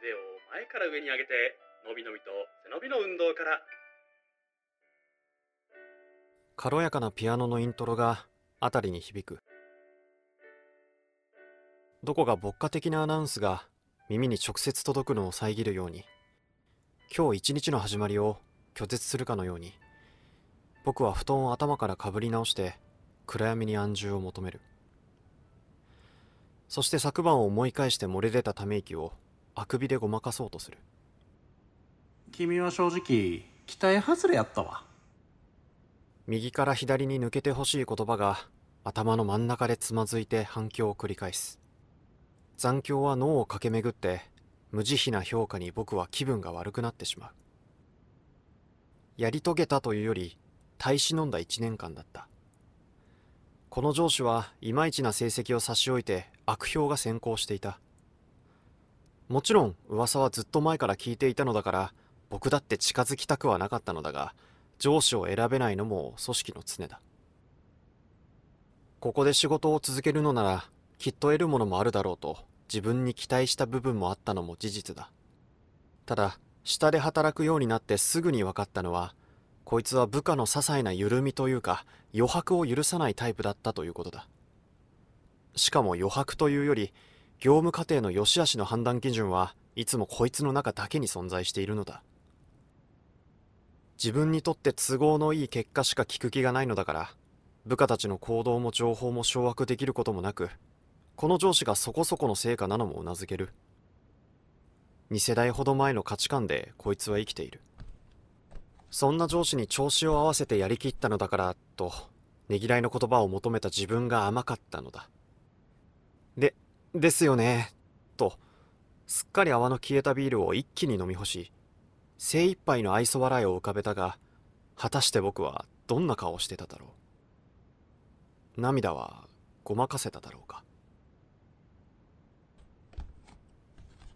腕を前から上に上げてのびのびと背伸びの運動から。軽やかなピアノのイントロが辺りに響く。どこか牧歌的なアナウンスが耳に直接届くのを遮るように。今日一日の始まりを拒絶するかのように。僕は布団を頭からかぶり直して暗闇に安住を求める。そして昨晩を思い返して漏れ出たため息をあくびでごまかそうとする君は正直期待外れやったわ右から左に抜けてほしい言葉が頭の真ん中でつまずいて反響を繰り返す残響は脳を駆け巡って無慈悲な評価に僕は気分が悪くなってしまうやり遂げたというより耐え忍んだ一年間だったこの上司はいまいちな成績を差し置いて悪評が先行していたもちろん噂はずっと前から聞いていたのだから僕だって近づきたくはなかったのだが上司を選べないのも組織の常だ。ここで仕事を続けるのならきっと得るものもあるだろうと自分に期待した部分もあったのも事実だ。ただ下で働くようになってすぐに分かったのはこいつは部下の些細な緩みというか余白を許さないタイプだったということだ。しかも余白というより業務過程の良し悪しの判断基準はいつもこいつの中だけに存在しているのだ。自分にとって都合のいい結果しか聞く気がないのだから部下たちの行動も情報も掌握できることもなくこの上司がそこそこの成果なのもうなずける。2世代ほど前の価値観でこいつは生きている。そんな上司に調子を合わせてやりきったのだからとねぎらいの言葉を求めた自分が甘かったのだ。でですよね。とすっかり泡の消えたビールを一気に飲み干し精一杯の愛想笑いを浮かべたが果たして僕はどんな顔をしてただろう。涙はごまかせただろうか。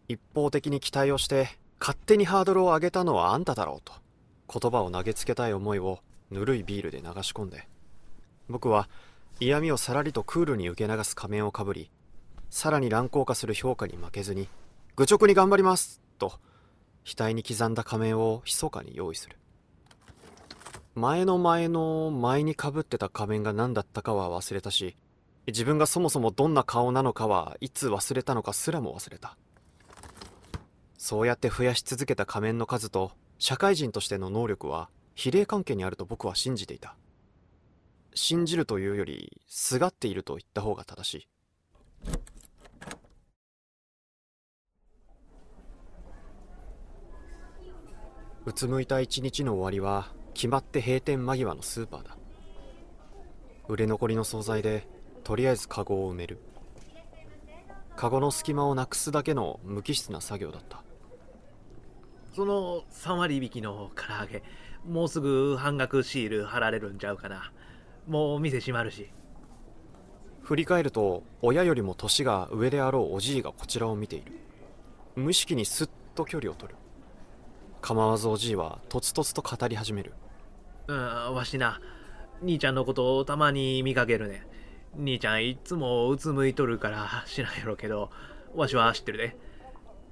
一方的に期待をして勝手にハードルを上げたのはあんただろうと言葉を投げつけたい思いをぬるいビールで流し込んで僕は嫌味をさらりとクールに受け流す仮面をかぶりさらに乱高下する評価に負けずに愚直に頑張りますと額に刻んだ仮面を密かに用意する。前の前の前にかぶってた仮面が何だったかは忘れたし自分がそもそもどんな顔なのかはいつ忘れたのかすらも忘れた。そうやって増やし続けた仮面の数と社会人としての能力は比例関係にあると僕は信じていた。信じるというよりすがっていると言った方が正しい。うつむいた一日の終わりは決まって閉店間際のスーパーだ。売れ残りの惣菜でとりあえずカゴを埋める。カゴの隙間をなくすだけの無機質な作業だった。その3割引きの唐揚げもうすぐ半額シール貼られるんちゃうかな。もう店閉まるし。振り返ると親よりも年が上であろうおじいがこちらを見ている。無意識にスッと距離を取る構わずおじいはとつとつと語り始める。うんわしな。兄ちゃんのことをたまに見かけるね。兄ちゃんいっつもうつむいとるから知らんやろけどわしは知ってるで。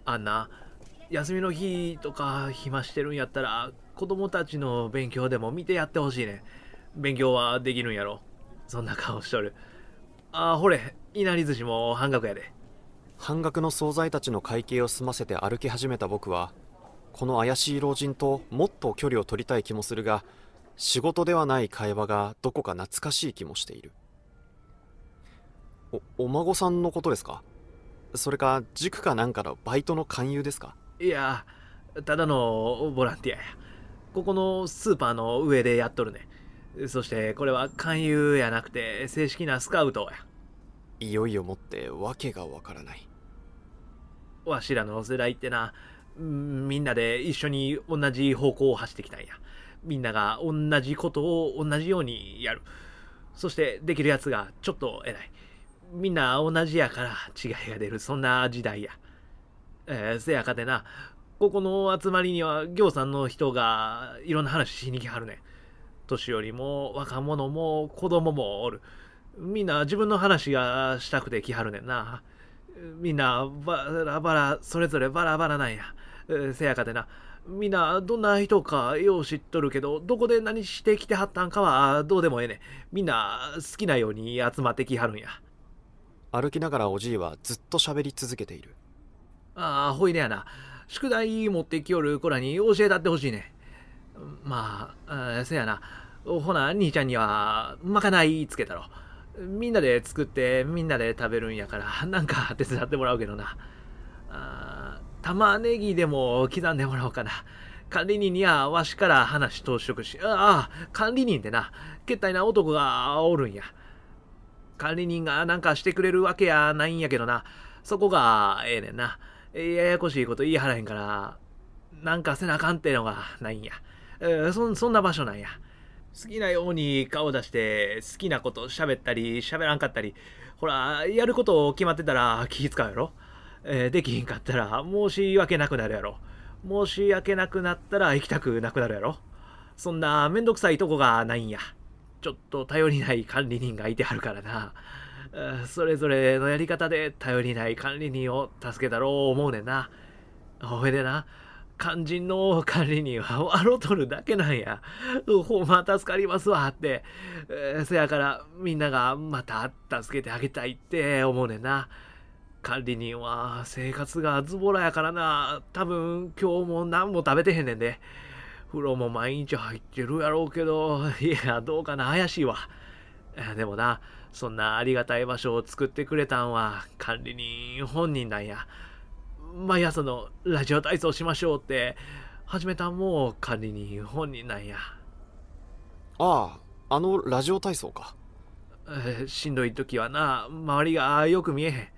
あんな休みの日とか暇してるんやったら子供たちの勉強でも見てやってほしいね。勉強はできるんやろ。そんな顔しとる。あほれ。いなり寿司も半額やで。半額の惣菜たちの会計を済ませて歩き始めた僕はこの怪しい老人ともっと距離を取りたい気もするが仕事ではない会話がどこか懐かしい気もしている。おお孫さんのことですか？それか塾かなんかのバイトの勧誘ですか？いやただのボランティアや。ここのスーパーの上でやっとるね。そしてこれは勧誘やなくて正式なスカウトや。いよいよもって訳がわからない。わしらの世代ってなみんなで一緒に同じ方向を走ってきたんや。みんなが同じことを同じようにやる。そしてできるやつがちょっと偉い。みんな同じやから違いが出る。そんな時代や。えー、せやかてな。ここの集まりには行さんの人がいろんな話しに来はるね。ん年寄りも若者も子供もおる。みんな自分の話がしたくて来はるねんな。みんなバラバラそれぞれバラバラなんや。せやかでな。みんなどんな人かよう知っとるけどどこで何してきてはったんかはどうでもええねみんな好きなように集まってきはるんや。歩きながらおじいはずっと喋り続けている。ああほいでやな。宿題持ってきよる子らに教えたってほしいねまあせやな。ほな兄ちゃんにはまかないつけたろ。みんなで作ってみんなで食べるんやからなんか手伝ってもらうけどな。あ玉ねぎでも刻んでもらおうかな。管理人にはわしから話通しとくし。ああ管理人ってな。けったいな男がおるんや。管理人がなんかしてくれるわけやないんやけどな。そこがええねんな。ややこしいこと言いはらへんからなんかせなあかんってのがないんや、えー、そそんな場所なんや。好きなように顔出して好きなこと喋ったり喋らんかったりほらやること決まってたら気使うやろ、えー、できひんかったら申し訳なくなるやろ。申し訳なくなったら行きたくなくなるやろ。そんなめんどくさいとこがないんや。ちょっと頼りない管理人がいてはるからな。それぞれのやり方で頼りない管理人を助けたろう思うねんな。ほいでな。肝心の管理人は 笑うとるだけなんや。ほんま助かりますわ。って。えー、せやからみんながまた助けてあげたいって思うねんな。管理人は生活がズボラやからな。多分今日も何も食べてへんねんで。風呂も毎日入ってるやろうけど、いや、どうかな、怪しいわ。でもな、そんなありがたい場所を作ってくれたんは管理人本人なんや。毎朝のラジオ体操しましょうって始めたんも管理人本人なんやあああのラジオ体操か、えー、しんどい時はな周りがよく見えへん、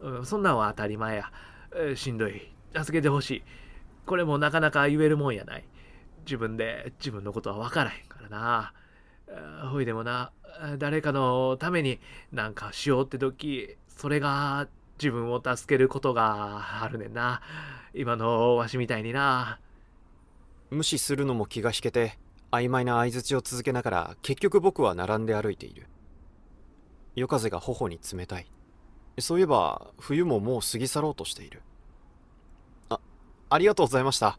うん、そんなんは当たり前や、しんどい。助けてほしい。これもなかなか言えるもんやない。自分で自分のことは分からへんからな。ほいでもな誰かのためになんかしようって時それが自分を助けることがあるねんな。今のわしみたいにな。無視するのも気が引けて曖昧な相づちを続けながら結局僕は並んで歩いている。夜風が頬に冷たい。そういえば冬ももう過ぎ去ろうとしている。あありがとうございました。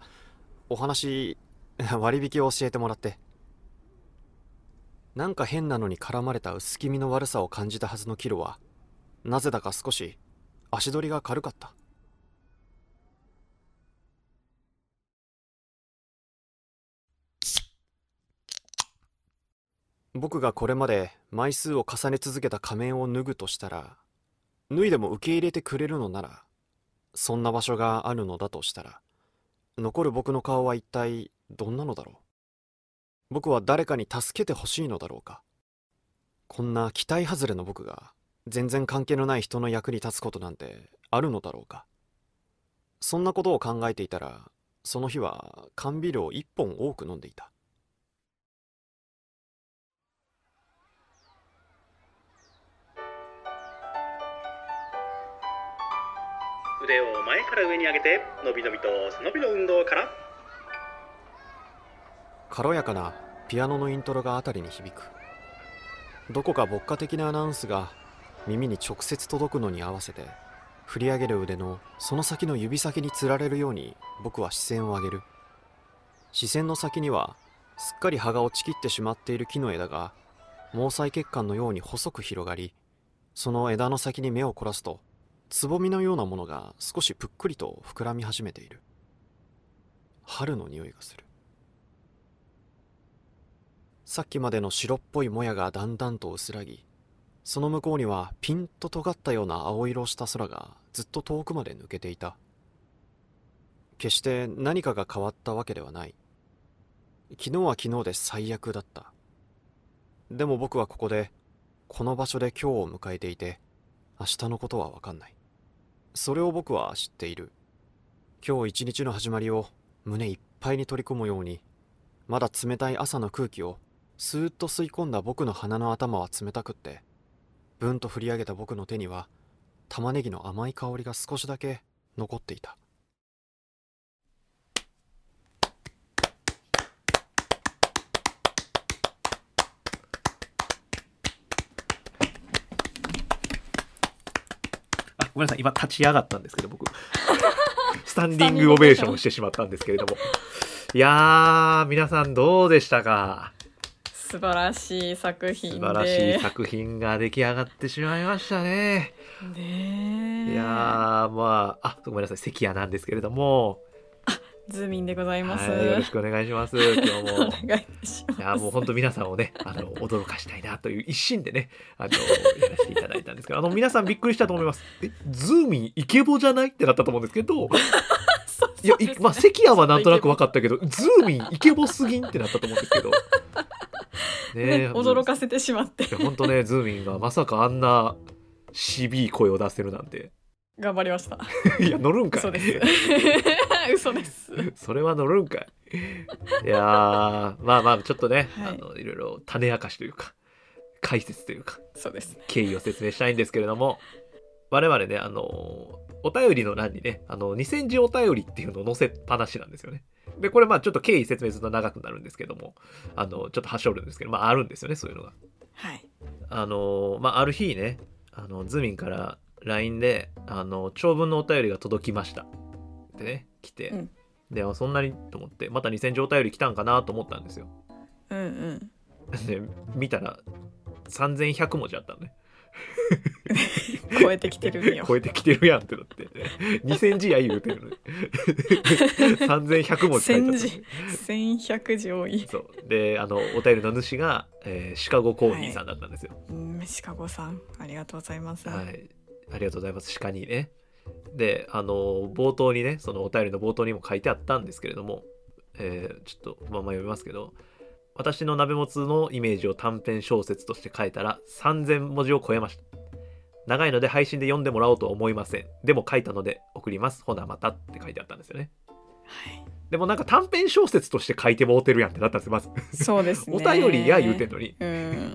お話 割引を教えてもらって。なんか変なのに絡まれた薄気味の悪さを感じたはずのキロはなぜだか少し足取りが軽かった。僕がこれまで枚数を重ね続けた仮面を脱ぐとしたら脱いでも受け入れてくれるのならそんな場所があるのだとしたら残る僕の顔は一体どんなのだろう？僕は誰かに助けてほしいのだろうか？こんな期待外れの僕が全然関係のない人の役に立つことなんてあるのだろうか？そんなことを考えていたらその日は缶ビールを一本多く飲んでいた。腕を前から上に上げてのびのびと背伸びの運動から。軽やかなピアノのイントロが辺りに響く。どこか牧歌的なアナウンスが耳に直接届くのに合わせて振り上げる腕のその先の指先につられるように僕は視線を上げる。視線の先にはすっかり葉が落ちきってしまっている木の枝が毛細血管のように細く広がりその枝の先に目を凝らすとつぼみのようなものが少しぷっくりと膨らみ始めている。春の匂いがする。さっきまでの白っぽいもやがだんだんと薄らぎその向こうにはピンと尖ったような青色をした空がずっと遠くまで抜けていた。決して何かが変わったわけではない。昨日は昨日で最悪だった。でも僕はここでこの場所で今日を迎えていて明日のことは分かんない。それを僕は知っている。今日一日の始まりを胸いっぱいに取り込むようにまだ冷たい朝の空気をスーッと吸い込んだ僕の鼻の頭は冷たくってブンと振り上げた僕の手には玉ねぎの甘い香りが少しだけ残っていた。ごめんなさい。今立ち上がったんですけど僕。スタンディングオベーションをしてしまったんですけれども。いやー皆さんどうでしたか？素晴らしい作品で。素晴らしい作品が出来上がってしまいましたね。ねえ。いやーまああごめんなさい。関谷なんですけれどもズーミンでございます、はい、よろしくお願いします。今日おも願いします。いやもう本当皆さんをねあの驚かしたいなという一心でねあのやらせていただいたんですけどあの皆さんびっくりしたと思います。えズーミンイケボじゃない？ってなったと思うんですけど いや、いまあ、関谷はなんとなく分かったけど、ズーミンイケボすぎんってなったと思うんですけど。ねね驚かせてしまって。本当ね、ズーミンがまさかあんな、しびい声を出せるなんて。頑張りました いや、乗るんかい。嘘です 嘘です それは乗るんかい。いやー、まあまあ、ちょっとね、はいあの、いろいろ種明かしというか、解説というか、そうです経緯を説明したいんですけれども、我々ね、あの、お便りの欄にね、あの、2000字お便りっていうのを載せっぱなしなんですよね。で、これまあちょっと経緯説明すると長くなるんですけども、あの、ちょっとはしょるんですけど、まああるんですよね、そういうのが。はいあの、まあある日ね、あの、ズミンから LINE で、あの、長文のお便りが届きました。でね、来て、うんで、あそんなに？と思って、また2000字お便り来たんかなと思ったんですよ。うんうんで、見たら、3100文字あったのね。超えてきてるんよ超えてきてるやんってなって。2000字や言うてるのに。3100文字書いてあったの1000字1100字多いそう。で、あの、お便りの主が、えーシカゴコーヒーさんだったんですよ。うんシカゴさんありがとうございます、はい。ありがとうございます。シカにね。で、あの、冒頭にね、そのお便りの冒頭にも書いてあったんですけれども、えーちょっとまま読みますけど、私の鍋もつのイメージを短編小説として書いたら3000文字を超えました。長いので配信で読んでもらおうとは思いません。でも書いたので送ります。ほなまたって書いてあったんですよね。はいでもなんか短編小説として書いてもうてるやんってなったんですよ、まず。そうですねお便りや言うてんのに。うん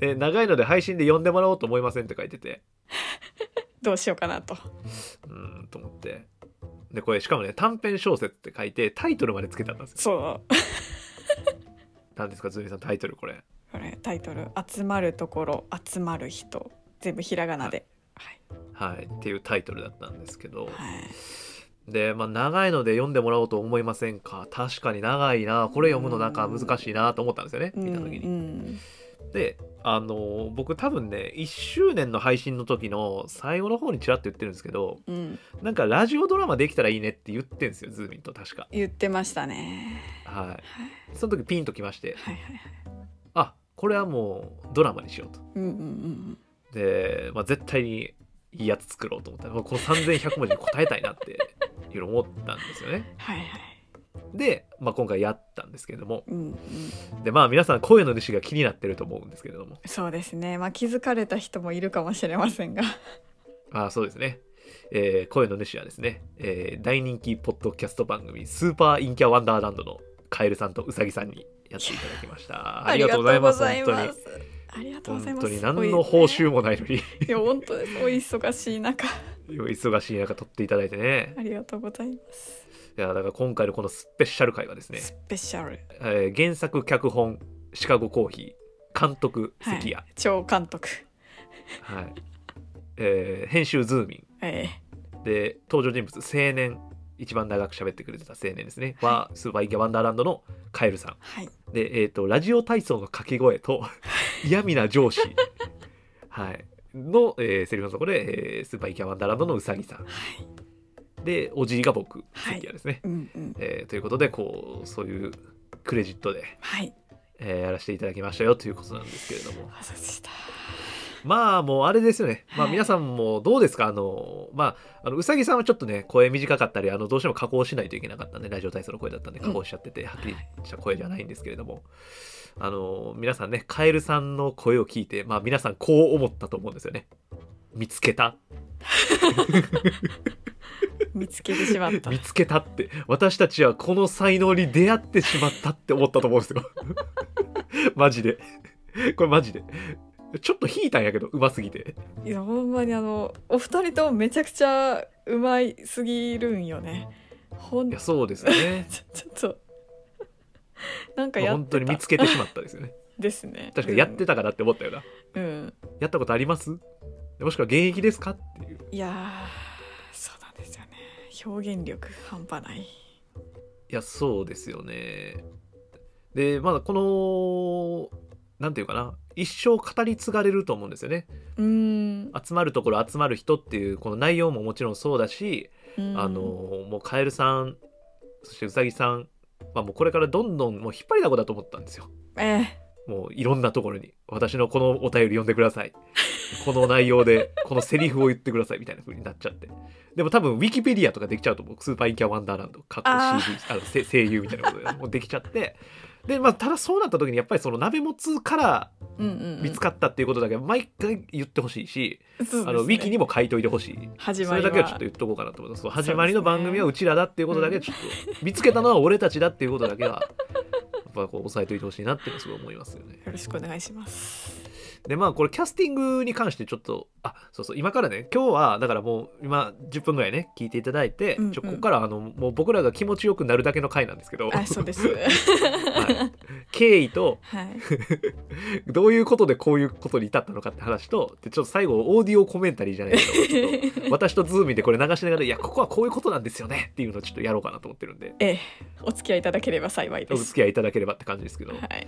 で、長いので配信で読んでもらおうと思いませんって書いてて、どうしようかなと。うーんと思って。で、これしかもね、短編小説って書いて、タイトルまでつけてあったんですよ。そう。何ですか、ズミさん、タイトルこれ。これタイトル「集まるところ集まる人」全部ひらがなで。はい。はい、っていうタイトルだったんですけど、はいで、まあ、長いので読んでもらおうと思いませんか？確かに長いな、これ読むのなんか難しいなと思ったんですよね、見た時に。うんで、あの僕多分ね、1周年の配信の時の最後の方にちらっと言ってるんですけど、うん。うんなんかラジオドラマできたらいいねって言ってんですよ、ズーミンと確か。言ってましたね。はい。はい。その時ピンときまして、はいはいはい。あこれはもうドラマにしようと。うんうんうんで、まあ、絶対にいいやつ作ろうと思った。ら、まあこの3100文字に答えたいなっていうのを思ったんですよね。はいはいで、まあ、今回やったんですけれども、うんうんで、まあ皆さん声の主が気になってると思うんですけれども、そうですねまあ気づかれた人もいるかもしれませんがあそうですね。えー声の主はですね、えー大人気ポッドキャスト番組、スーパーインキャワンダーランドのカエルさんとウサギさんにやっていただきました。ありがとうございます。本ますありがとう当に。ございます本当に何の報酬もないのに、いや本当ですお忙しい中忙しい中撮っていただいてね。ありがとうございます。いや、だから今回のこのスペシャル回はですね、スペシャル。えー原作脚本シカゴコーヒー監督関谷、はい超監督。はい。えー編集ズーミえンで登場人物青年。一番長く喋ってくれてた青年ですね、はスーパーインキャワンダーランドのカエルさん。はい。で、えー、とラジオ体操の掛け声と 嫌味な上司、はい、の、えーセリフのところで、えースーパーインキャワンダーランドのうさぎさん。はい。でおじいが僕はい。関谷ですね、うんうん。えーということでこうそういうクレジットで、はい。えーやらせていただきましたよということなんですけれども。まあもうあれですよね。まあはい。皆さんもどうですか？あの、まあ、あのうさぎさんはちょっとね、声短かったり、あのどうしても加工しないといけなかったんで、ラジオ体操の声だったんで加工しちゃってて、はっきりした声じゃないんですけれども、あの、皆さんね、カエルさんの声を聞いて、まあ皆さんこう思ったと思うんですよね。見つけた 見つけてしまった見つけたって。私たちはこの才能に出会ってしまったって思ったと思うんですよ。マジで。これマジで。ちょっと引いたんやけど、うますぎて。いやほんまにあのお二人ともめちゃくちゃうまいすぎるんよねほんちいや、そうですよね。ょちょっと なんかや本当に見つけてしまったですよね。ですね。確かにやってたかなって思ったよな。うん。やったことあります？もしくは現役ですか？っていう。いやーそうなんですよね。表現力半端ない。いやそうですよね。でまだこのなんていうかな。一生語り継がれると思うんですよね。うーん。集まるところ集まる人っていうこの内容ももちろんそうだし、うん。あのもうカエルさんそしてウサギさん、まあ、もうこれからどんどんもう引っ張りだこだと思ったんですよ。えもういろんなところに。私のこのお便り読んでください。この内容で このセリフを言ってくださいみたいな風になっちゃって。でも多分ウィキペディアとかできちゃうと思う。スーパーインキャワンダーランドかっこあ CD あのせ声優みたいなことでもうできちゃってでまあただそうなった時にやっぱりその鍋もつからうんうんうん。見つかったっていうことだけは毎回言ってほしいし、そうですね。あのウィキにも書いといてほしい。始まりは。それだけはちょっと言っとこうかなと思います。始まりの番組はうちらだっていうことだけちょっと見つけたのは俺たちだっていうことだけはやっぱこう押さえといてほしいなってすごい思いますよね。よろしくお願いしますでまあこれキャスティングに関してちょっとあそうそう今からね今日はだからもう今10分ぐらいね聞いていただいて、うんうん。ちょここからあのもう僕らが気持ちよくなるだけの回なんですけど、あそうです。は はい、経緯とい。どういうことでこういうことに至ったのかって話とでちょっと最後オーディオコメンタリーじゃないけど 私とズーミンでこれ流しながらいやここはこういうことなんですよねっていうのをちょっとやろうかなと思ってるんで。ええ。お付き合いいただければ幸いです。お付き合いいただければって感じですけど、はい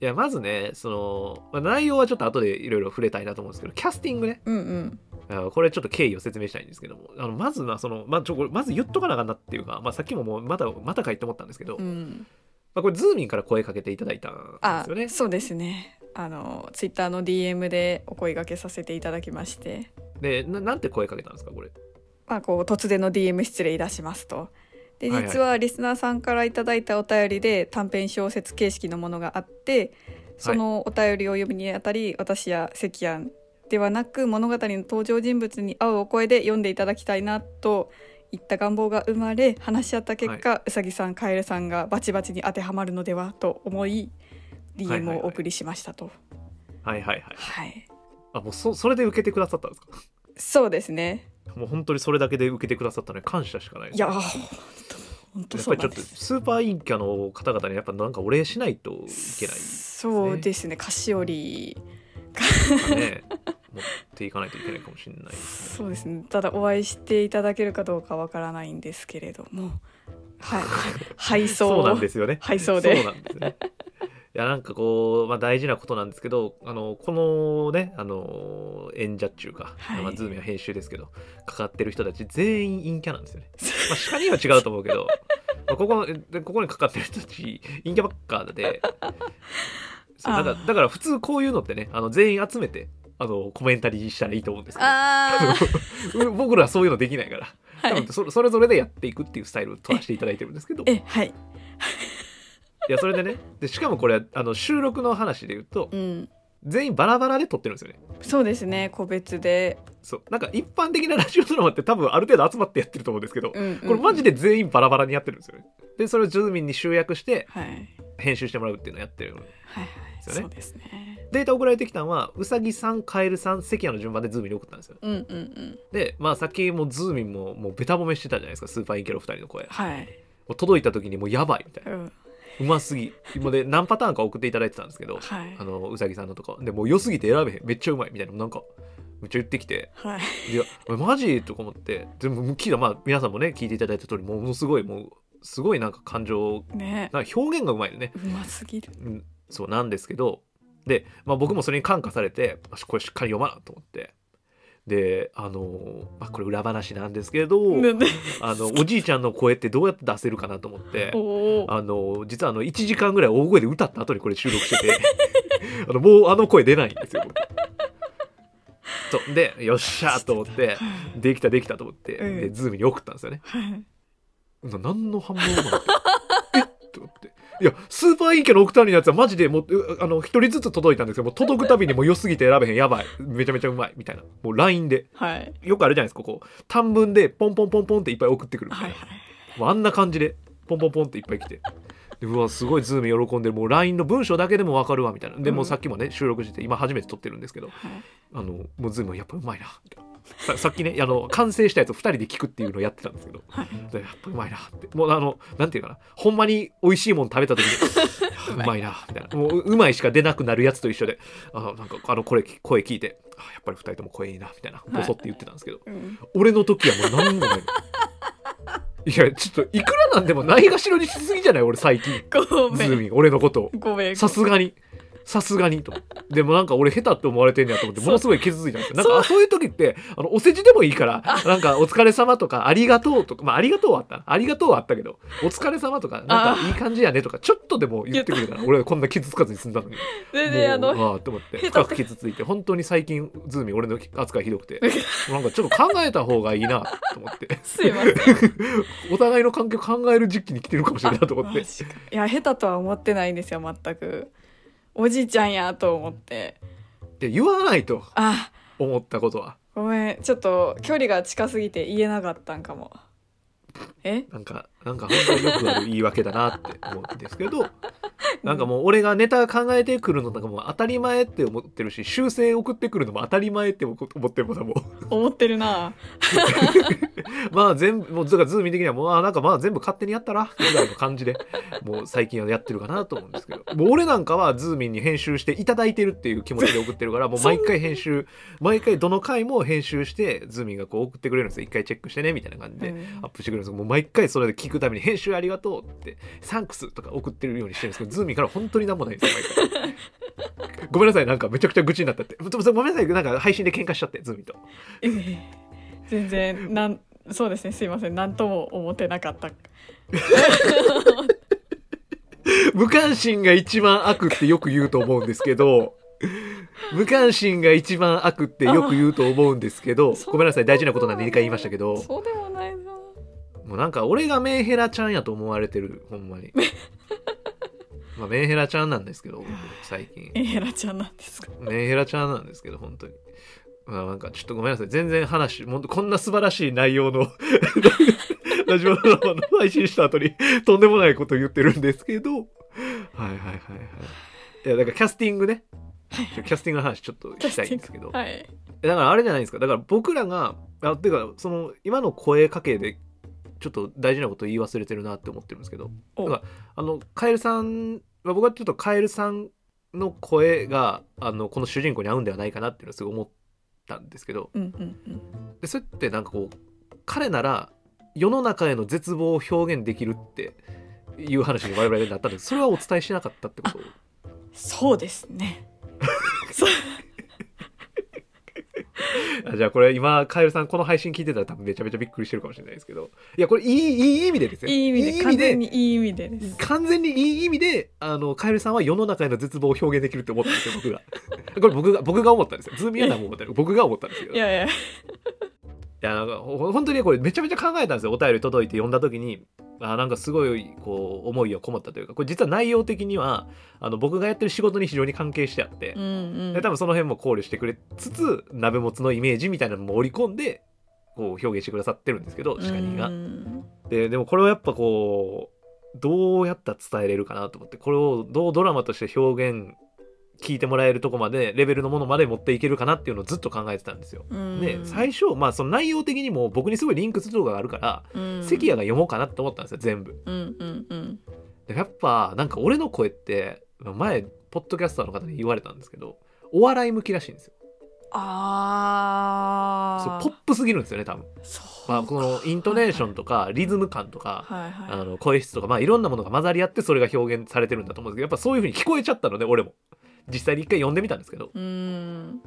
いやまずねその、まあ、内容はちょっと後でいろいろ触れたいなと思うんですけどキャスティングね。うんうん。あこれちょっと経緯を説明したいんですけども。あのまずはその、まあ、ちょまず言っとかなあかんなっていうか、まあ、さっきももうまたまたかいって思ったんですけど、まうん。あ、これズーミンから声かけていただいたんであすよね。そうですね。あのツイッターの DM でお声掛けさせていただきまして。でななんて声かけたんですかこれ。まあこう突然の DM 失礼いたしますとではいはい。実はリスナーさんからいただいたお便りで短編小説形式のものがあってそのお便りを読むにあたり私や関谷ではなく物語の登場人物に合うお声で読んでいただきたいなといった願望が生まれ話し合った結果、うさぎさんカエルさんがバチバチに当てはまるのではと思いはいはい DM はいをお送りしましたと。はい。はい。はい。はい、あもうそそれで受けてくださったんですか？そうですね。もう本当にそれだけで受けてくださったのに感謝しかないです。いやー本当やっぱりちょっとスーパーインキャの方々にやっぱなんかお礼しないといけないそうですね。菓子折りかね持っていかないといけないかもしれないね。そうですね。ただお会いしていただけるかどうかわからないんですけれども。はい。配送。そうなんですよね。配送で。そうなんですね。いやなんかこう、まあ、大事なことなんですけどあのこのねあの演者っていうか、はい。まあ、ズームや編集ですけどかかってる人たち全員陰キャなんですよね、まあ、下には違うと思うけど まあここでここにかかってる人たち陰キャばっかでそうだからあーだから普通こういうのってねあの全員集めてあのコメンタリーしたらいいと思うんですけど 僕らはそういうのできないから、あはい。多分そそれぞれでやっていくっていうスタイルを取らせていただいてるんですけど。えはいいやそれでね。でしかもこれあの収録の話で言うとうん。全員バラバラで撮ってるんですよね。そうですね個別で、そう。なんか一般的なラジオドラマって多分ある程度集まってやってると思うんですけど、うんうんこれマジで全員バラバラにやってるんですよね。でそれをズーミンに集約してはい。編集してもらうっていうのをやってるはいはいですよね。そうですね。データ送られてきたのはうさぎさんカエルさん関谷の順番でズーミンに送ったんですよ。うんうんうん。でまあさっきもうズーミンももうベタ褒めしてたじゃないですか。スーパーインキャロ2人の声。もはい、う届いた時にもうやばいみたいな。うん、うますぎ。今で何パターンか送っていただいてたんですけどはい。あのうさぎさんのとかでもう良すぎて選べへん。めっちゃうまい。みたいな。なんかめっちゃ言ってきて。はい。いやマジ？とか思って。でも聞いたまあ皆さんもね聞いていただいた通りものすごいもうすごいなんか感情ね。なんか表現がうまいよね、うますぎる。うん、そうなんですけど。で、まあ、僕もそれに感化されてこれしっかり読まなと思ってであのまあ、これ裏話なんですけどあのおじいちゃんの声ってどうやって出せるかなと思ってあの実はあの1時間ぐらい大声で歌った後にこれ収録してて あのもうあの声出ないんですよ。僕そう。でよっしゃーと思ってできたできたと思って、うん。でズーミンに送ったんですよね。何の反応もなくて え？っと思っていやスーパー陰キャの奥谷のやつはマジでもううあの一人ずつ届いたんですけどもう届くたびにもう良すぎて選べへん。やばい。めちゃめちゃうまい。みたいな。もう LINE で。はい。よくあるじゃないですかこう短文でポンポンポンポンっていっぱい送ってくる。みたいな、はいはい。あんな感じでポンポンポンっていっぱい来て。でうわすごいズーミン喜んでる。もう LINE の文章だけでも分かるわみたいな。でうんもうさっきもね収録して今初めて撮ってるんですけど。はい。あのもうズームやっぱうまいなみたいなささっきねあの完成したやつを2人で聞くっていうのをやってたんですけど。はい。でやっぱうまいなって。もうあのなんていうかな。ほんまに美味しいもの食べた時に やうまいなみたいなもうううまいしか出なくなるやつと一緒で。あなんかあのこれ声聞いてあやっぱり2人とも声いいなみたいなボソって言ってたんですけど、うん。俺の時はもう何もない。の いやちょっといくらなんでもないがしろにしすぎじゃない？俺最近。ごめん。俺のことを。ごめん。さすがにさすがにと。でもなんか俺下手って思われてんねやと思ってものすごい傷ついたんですよ。なんかあそういう時ってあのお世辞でもいいからなんかお疲れ様とかありがとうとかまあありがとうはあった。ありがとうはあったけどお疲れ様とかなんかいい感じやねとかちょっとでも言ってくれたら俺はこんな傷つかずに済んだのに。全然あのああと思って深く傷ついて本当に最近ズーミン俺の扱いひどくてなんかちょっと考えた方がいいなと思って。すいません。お互いの関係を考える時期に来てるかもしれないなと思って。いや下手とは思ってないんですよ全くおじいちゃんやと思って。で言わないと。あ。思ったことは。ごめん。ちょっと距離が近すぎて言えなかったんかも。え？なんか、なんか本当によくある言い訳だなって思うんですけど、なんかもう俺がネタ考えてくるのなんかもう当たり前って思ってるし、修正送ってくるのも当たり前って思ってるもんだもん。思ってるな まあ全部、もうだからズーミン的にはもう、あなんかまあ全部勝手にやったら、ぐらいの感じで、もう最近はやってるかなと思うんですけど、もう俺なんかはズーミンに編集していただいてるっていう気持ちで送ってるから、もう毎回編集、毎回どの回も編集して、ズーミンがこう送ってくれるんですよ。一回チェックしてね、みたいな感じで。うんアップしてくれるんですけどもう毎回それで聞くたびに編集ありがとうってサンクスとか送ってるようにしてるんですけどズーミンから本当になんもないんですよ毎回。ごめんなさいなんかめちゃくちゃ愚痴になったって。ごめんなさいなんか配信で喧嘩しちゃってズーミンと。ええ。全然なんそうですねすいません。何とも思ってなかった。無関心が一番悪ってよく言うと思うんですけど 無関心が一番悪ってよく言うと思うんですけどごめんなさい大事なことなんで2回言いましたけど。そうでもないなもうなんか俺がメンヘラちゃんやと思われてるほんまに。まあメンヘラちゃんなんですけど僕最近。えヘラちゃんなんですか？メンヘラちゃんなんですけど本当に。まあなんかちょっとごめんなさい。全然話もうこんな素晴らしい内容の ラジオドラマの配信した後にとんでもないこと言ってるんですけど。はいはいはいはい。いやだからキャスティングね。キャスティングの話ちょっとしたいんですけど。はい。だからあれじゃないですか。だから僕らがあてかその今の声かけでちょっと大事なこと言い忘れてるなって思ってるんですけど。からあのカエルさんまあ僕はちょっとカエルさんの声があのこの主人公に合うんではないかなっていうのをすごい思ったんですけど。うんうんうん。でそれってなんかこう彼なら世の中への絶望を表現できるっていう話に我々になったんですそれはお伝えしなかったってこと？そうですね じゃあこれ今カエルさんこの配信聞いてたら多分めちゃめちゃびっくりしてるかもしれないですけど。いやこれいいいい意味でですよ。いい意味で完全にいい意味でです。完全にいい意味であのカエルさんは世の中への絶望を表現できるって思ったんですよ僕が。これ僕が僕が思ったんですよ。ズーミンは何も思った。僕が思ったんですけどいやいやいやなんかほ本当にこれめちゃめちゃ考えたんですよ。お便り届いて読んだ時に。あなんかすごいこう思いをこもったというかこれ実は内容的にはあの僕がやってる仕事に非常に関係してあって、うんうん。で多分その辺も考慮してくれつつ鍋もつのイメージみたいなのも織り込んでこう表現してくださってるんですけどシカニーが。う。ん。ででもこれはやっぱこうどうやったら伝えれるかなと思ってこれをどうドラマとして表現聞いてもらえるとこまでレベルのものまで持っていけるかなっていうのをずっと考えてたんですよ。うんで最初まあその内容的にも僕にすごいリンクするとこがあるから、うん関谷が読もうかなって思ったんですよ全部。うんうんうんでやっぱなんか俺の声って前ポッドキャスターの方に言われたんですけどお笑い向きらしいんですよ。そうああポップすぎるんですよね多分。まあ、このイントネーションとかリズム感とか、はいはいあの声質とか、まあ、いろんなものが混ざり合ってそれが表現されてるんだと思うんですけどやっぱそういう風に聞こえちゃったので俺も実際に一回読んでみたんですけど。うん。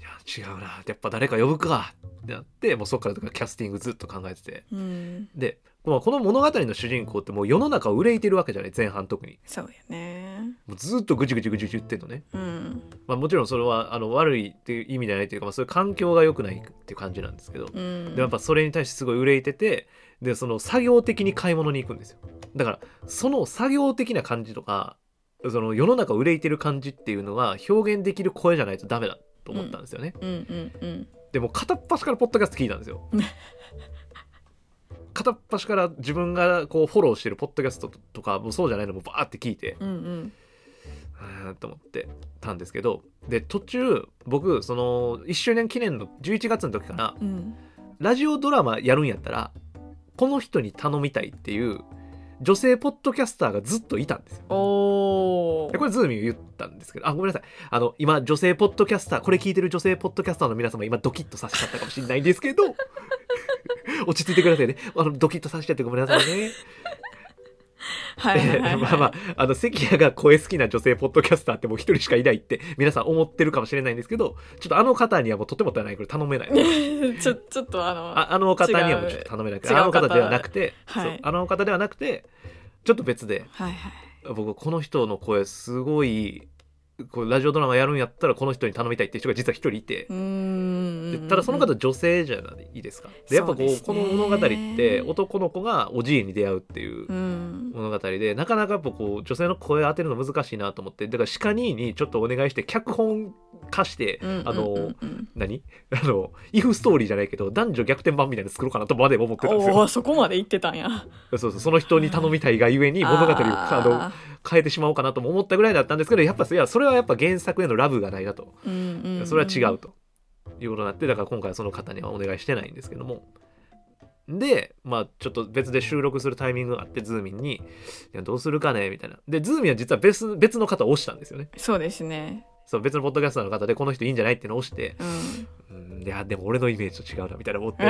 いや違うな。やっぱ誰か呼ぶかってなってもうそっからとかキャスティングずっと考えてて。うん。でまあこの物語の主人公ってもう世の中を憂いてるわけじゃない前半特に。そうやね。もうずっとぐちぐちぐちぐち言ってんのね、うん。まあ、もちろんそれはあの悪いっていう意味じゃないというか、まあ、そういう環境が良くないっていう感じなんですけど、うん。でもやっぱそれに対してすごい憂いててでその作業的に買い物に行くんですよ。だからその作業的な感じとかその世の中を憂いてる感じっていうのが表現できる声じゃないとダメだと思ったんですよね、うん。うん。うん。でも片っ端からポッドキャスト聞いたんですよ。片っ端から自分がこうフォローしてるポッドキャストとかもそうじゃないのもバーって聞いて。うんうん。あーと思ってたんですけど。で途中僕その1周年記念の11月の時からうん。ラジオドラマやるんやったらこの人に頼みたいっていう女性ポッドキャスターがずっといたんですよ。おこれズーミン言ったんですけどあごめんなさい。あの今女性ポッドキャスターこれ聞いてる女性ポッドキャスターの皆様今ドキッとさせちゃったかもしれないんですけど 落ち着いてくださいね。あのドキッとさせちゃってごめんなさいね まあまああの関谷が声好きな女性ポッドキャスターってもう一人しかいないって皆さん思ってるかもしれないんですけどちょっとあの方にはもうとてもないこれ頼めない ちょちょっとあのああの方にはもうちょっと頼めなくて違うあの方ではなくて、はい。あの方ではなくてちょっと別で。はいはい。僕この人の声すごいこうラジオドラマやるんやったらこの人に頼みたいっていう人が実は一人いて。ただその方女性じゃないですか。でやっぱこうね。この物語って男の子がおじいに出会うっていううん物語でなかなかやっぱこう女性の声当てるの難しいなと思ってだからシカニーにちょっとお願いして脚本化して、うんあの、何？あのイフストーリーじゃないけど男女逆転版みたいなの作ろうかなとまで思ってたんですよ。そこまで行ってたんや。そうそうその人に頼みたいがゆえに物語をあのあ変えてしまおうかなとも思ったぐらいだったんですけどやっぱいやそれはやっぱ原作へのラブがないなと。それは違うということになってだから今回はその方にはお願いしてないんですけどもでまあちょっと別で収録するタイミングがあってズーミンに「いやどうするかね」みたいな。でズーミンは実は別別の方を押したんですよね。そうですね。そう別のポッドキャスターの方でこの人いいんじゃないっていうのを押して。うん。うんいやでも俺のイメージと違うなみたいな思って。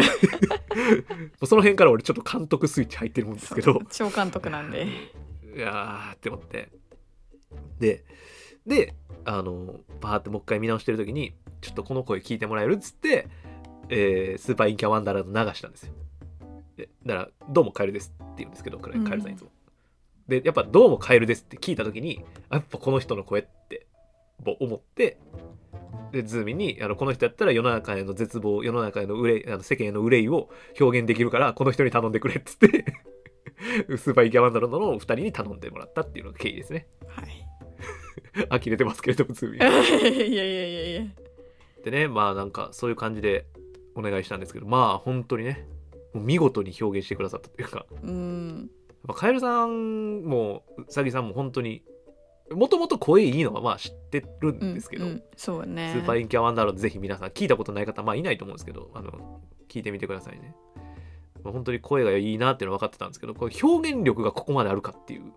その辺から俺ちょっと監督スイッチ入ってるんですけど。超監督なんで。いやーって思って。でであのバーってもう一回見直してる時にちょっとこの声聞いてもらえるっつって、えースーパーインキャワンダーランド流したんですよ。でだから「どうもカエルです」って言うんですけどカエルカエルさんいつも、でやっぱ「どうもカエルです」って聞いた時にあやっぱこの人の声ってぼ思ってでズーミンにあのこの人やったら世の中への絶望世の中への憂いあの世間への憂いを表現できるからこの人に頼んでくれっつってスーパーイャワンダーランドのお二人に頼んでもらったっていうのが経緯ですね。はい。呆れてますけれどもズーミン。い やいやいやいやいや。でねまあなんかそういう感じでお願いしたんですけどまあ本当にねもう見事に表現してくださったというか。うん。まあカエルさんもうさぎさんも本当にもともと声いいのはまあ知ってるんですけど、うんうんそうね。スーパーインキャワンダーランドぜひ皆さん聞いたことない方まあいないと思うんですけどあの聞いてみてくださいね、まあ本当に声がいいなっていうのは分かってたんですけどこれ表現力がここまであるかっていう。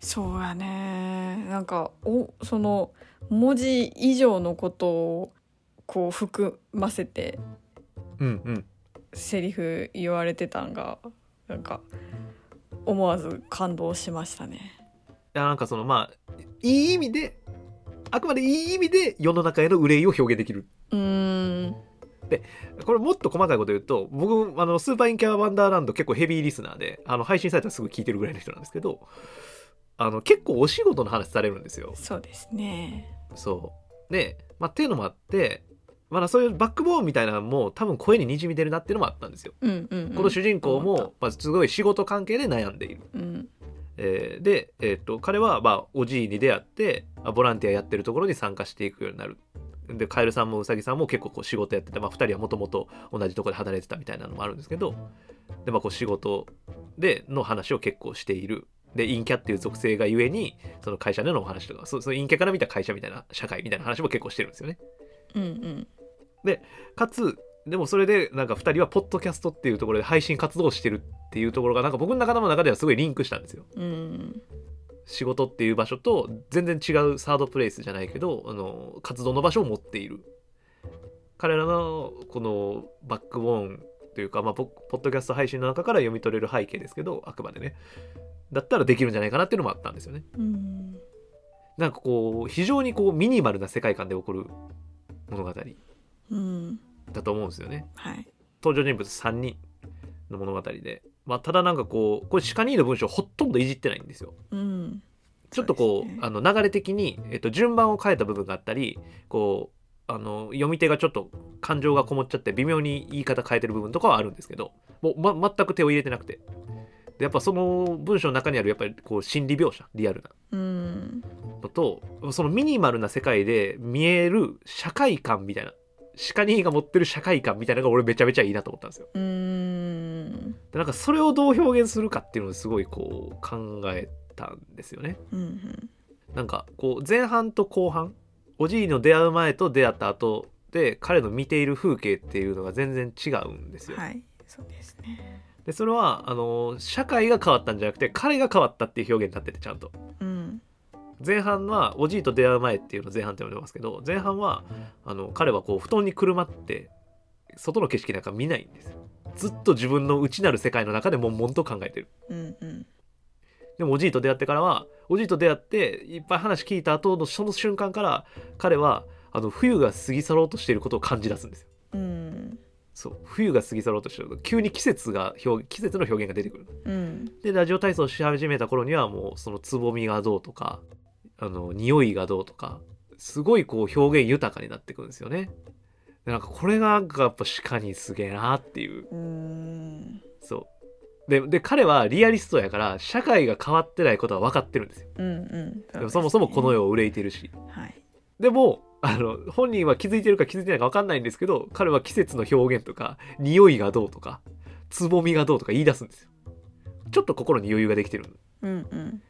そうやね。なんかおその文字以上のことをこう含ませてうんうんセリフ言われてたんがなんか思わず感動しましたね。いやなんかそのまあいい意味であくまでいい意味で世の中への憂いを表現できるうーんこれもっと細かいこと言うと僕あのスーパーインキャワンダーランド結構ヘビーリスナーであの配信されたらすぐ聞いてるぐらいの人なんですけどあの結構お仕事の話されるんですよそうですね。そうで、まあ、っていうのもあってまだそういうバックボーンみたいなのも多分声ににじみ出るなっていうのもあったんですよ、うんうん、うん、この主人公も、まあ、すごい仕事関係で悩んでいる。うん。えーで、えー、と彼は、まあ、おじいに出会ってまあボランティアやってるところに参加していくようになる。でカエルさんもウサギさんも結構こう仕事やってて、まあ、2人はもともと同じところで働いてたみたいなのもあるんですけどで、まあ、こう仕事での話を結構している。で陰キャっていう属性がゆえにその会社でのお話とかそその陰キャから見た会社みたいな社会みたいな話も結構してるんですよね。うんうんかつでもそれでなんか2人はポッドキャストっていうところで配信活動をしてるっていうところがなんか僕の中の中ではすごいリンクしたんですよ。うん仕事っていう場所と全然違うサードプレイスじゃないけどあの活動の場所を持っている。彼らのこのバックボーンというか、まあ、ポポッドキャスト配信の中から読み取れる背景ですけどあくまでね。だったらできるんじゃないかなっていうのもあったんですよね。うん。なんかこう非常にこうミニマルな世界観で起こる物語。うんだと思うんですよね。はい。登場人物3人の物語で、まあ、ただなんかこうこれシカニーの文章ほとんどいじってないんですよ。うん。ちょっとこうね。あの流れ的に、えっと、順番を変えた部分があったりこうあの読み手がちょっと感情がこもっちゃって微妙に言い方変えてる部分とかはあるんですけどもう、ま、全く手を入れてなくて。でやっぱその文章の中にあるやっぱりこう心理描写リアルな。うん。のとそのミニマルな世界で見える社会観みたいなシカニーが持ってる社会観みたいなのが俺めちゃめちゃいいなと思ったんですよ。うんでなんかそれをどう表現するかっていうのをすごいこう考えたんですよね。うんなんかこう前半と後半おじいの出会う前と出会った後で彼の見ている風景っていうのが全然違うんですよ。はいそうですねでそれはあの社会が変わったんじゃなくて彼が変わったっていう表現になっててちゃんとうん前半はおじいと出会う前っていうのを前半って呼んでますけど前半はあの彼はこう布団にくるまって外の景色なんか見ないんですよ。ずっと自分の内なる世界の中で悶々と考えてる。うんうん。でもおじいと出会ってからはおじいと出会っていっぱい話聞いた後のその瞬間から彼はあの冬が過ぎ去ろうとしていることを感じ出すんですよ。うん。そう。冬が過ぎ去ろうとしてる急に季節が表季節の表現が出てくる。うん。でラジオ体操し始めた頃にはもうそのつぼみがどうとかあの匂いがどうとかすごいこう表現豊かになってくるんですよね。でなんかこれがなんかやっぱ鹿にすげえなっていう。うん。そう。でで彼はリアリストやから社会が変わってないことは分かってるんですよ。うんうん。でもそもそもこの世を憂いてるし。はい。でもあの本人は気づいてるか気づいてないか分かんないんですけど彼は季節の表現とか匂いがどうとかつぼみがどうとか言い出すんですよ。ちょっと心に余裕ができてる。うんうん。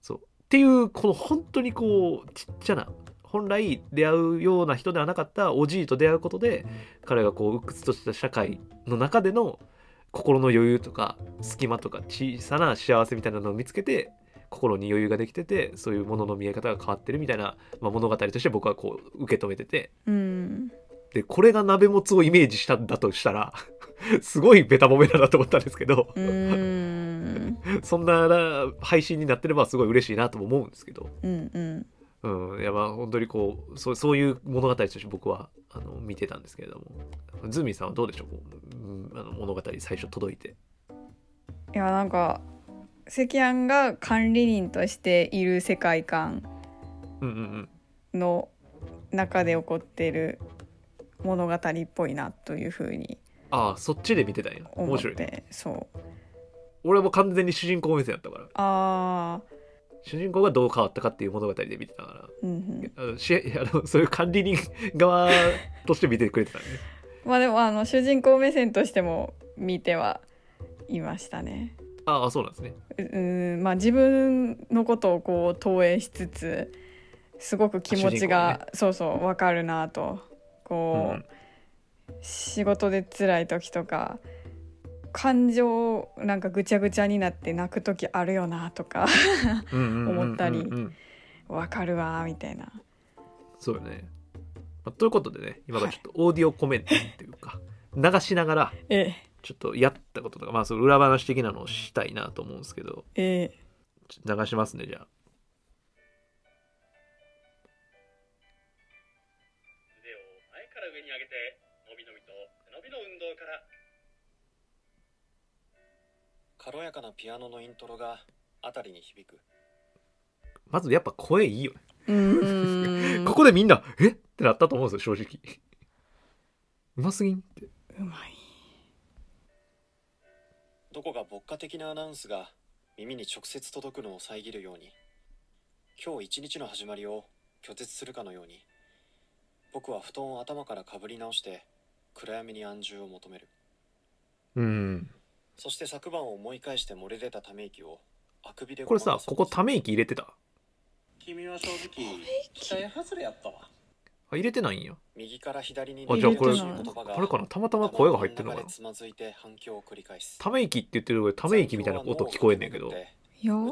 そうっていうこの本当にこうちっちゃな本来出会うような人ではなかったおじいと出会うことで彼がこう鬱屈とした社会の中での心の余裕とか隙間とか小さな幸せみたいなのを見つけて心に余裕ができててそういうものの見え方が変わってるみたいな、まあ、物語として僕はこう受け止めてて。うん。でこれが鍋もつをイメージしたんだとしたらすごいベタ褒めだなと思ったんですけど。うん そんな配信になってればすごい嬉しいなとも思うんですけど。うんうん。うん、いやまあ本当にこうそうそういう物語として僕はあの見てたんですけれども。ズーミンさんはどうでしょう？こう、うんあの物語最初届いて。いやなんか関庵が管理人としている世界観の中で起こっている物語っぽいなというふうにああそっちで見てたんや。面白いそう俺も完全に主人公目線やったから。ああ主人公がどう変わったかっていう物語で見てたから。うんうん。あのし あのそういう管理人側として見てくれてたんで、ね、まあでもあの主人公目線としても見てはいましたね。ああそうなんですね。ううんまあ自分のことをこう投影しつつすごく気持ちが、そうそうわかるなと。こう、うん。仕事で辛い時とか感情なんかぐちゃぐちゃになって泣く時あるよなとか思ったり。わかるわみたいな。そうよね、まあということでね今からちょっとオーディオコメントっていうか流しながらえちょっとやったこととかまあその裏話的なのをしたいなと思うんですけど。え流しますねじゃあ。腕を前から上に上げてのびのびと背伸びの運動から軽やかなピアノのイントロが辺りに響く。まずやっぱ声いいよね、ここでみんな「え？っ?」てなったと思うんですよ正直。うますぎんって。うまい。どこか牧歌的なアナウンスが耳に直接届くのを遮るように今日一日の始まりを拒絶するかのように僕は布団を頭からかぶり直して暗闇に安住を求める。うんそして昨晩を思い返して漏れ出たため息をあくびでこれさここため息入れてた？君は正直期待外れやったわ。あ入れてないんや。右から左にあじゃあこれ入れかな？たまたま声が入ってんのかな？頭真ん中でつまずいて反響を繰り返す。ため息って言ってる上ため息みたいな音聞こえんねんけど。気の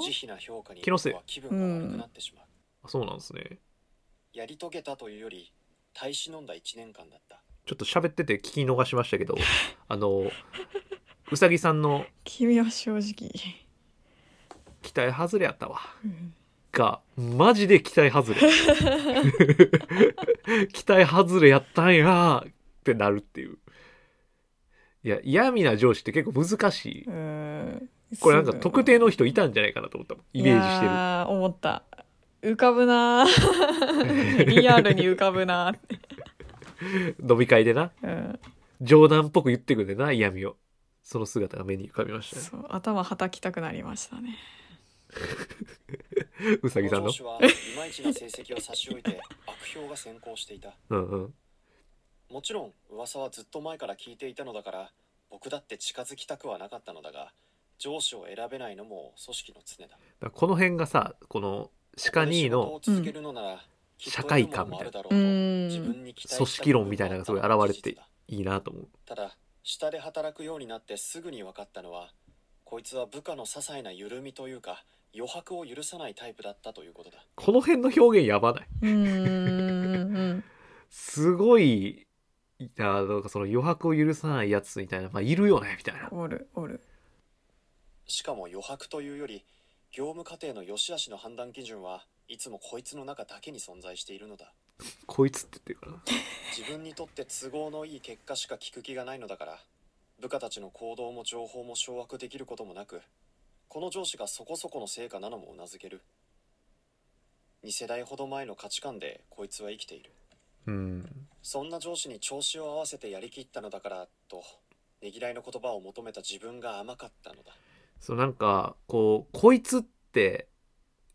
せい。気分が悪くなってしまう、あそうなんですね。やり遂げたというより耐え忍んだ1年間だった。ちょっと喋ってて聞き逃しましたけどあのうさぎさんの君は正直、期待外れやったわ。うん。がマジで期待外れ。期待外れやったんやってなるっていう。いや嫌味な上司って結構難しい。うん。これなんか特定の人いたんじゃないかなと思ったもん。イメージしてる。いやー思った。浮かぶなー。リアルに浮かぶなー、飲み会でな。うん、冗談っぽく言ってくるんでな嫌味をその姿が目に浮かびましたね。そう頭はたきたくなりましたね。うさぎさんの？こ上司はいまいちな成績を差し置いて 悪評が先行していた。うんうん。もちろん噂はずっと前から聞いていたのだから僕だって近づきたくはなかったのだが上司を選べないのも組織の常だ。だこの辺がさこの鹿兄のここで仕事を続けるのならきっと社会観みたいなうん。自分に期待した組織論みたいなのがすごい現れていいなと思う。ただ下で働くようになってすぐに分かったのはこいつは部下の些細な緩みというか余白を許さないタイプだったということだ。この辺の表現やばない？うんうんすごいいやなんかその余白を許さないやつみたいなまあいるよねみたいな。おるおる。しかも余白というより業務過程の良し悪しの判断基準はいつもこいつの中だけに存在しているのだこいつって言ってるから。な自分にとって都合のいい結果しか聞く気がないのだから部下たちの行動も情報も掌握できることもなくこの上司がそこそこの成果なのもうなずける。2世代ほど前の価値観でこいつは生きている。うんそんな上司に調子を合わせてやりきったのだからとねぎらいの言葉を求めた自分が甘かったのだ。そうなんかこうこいつって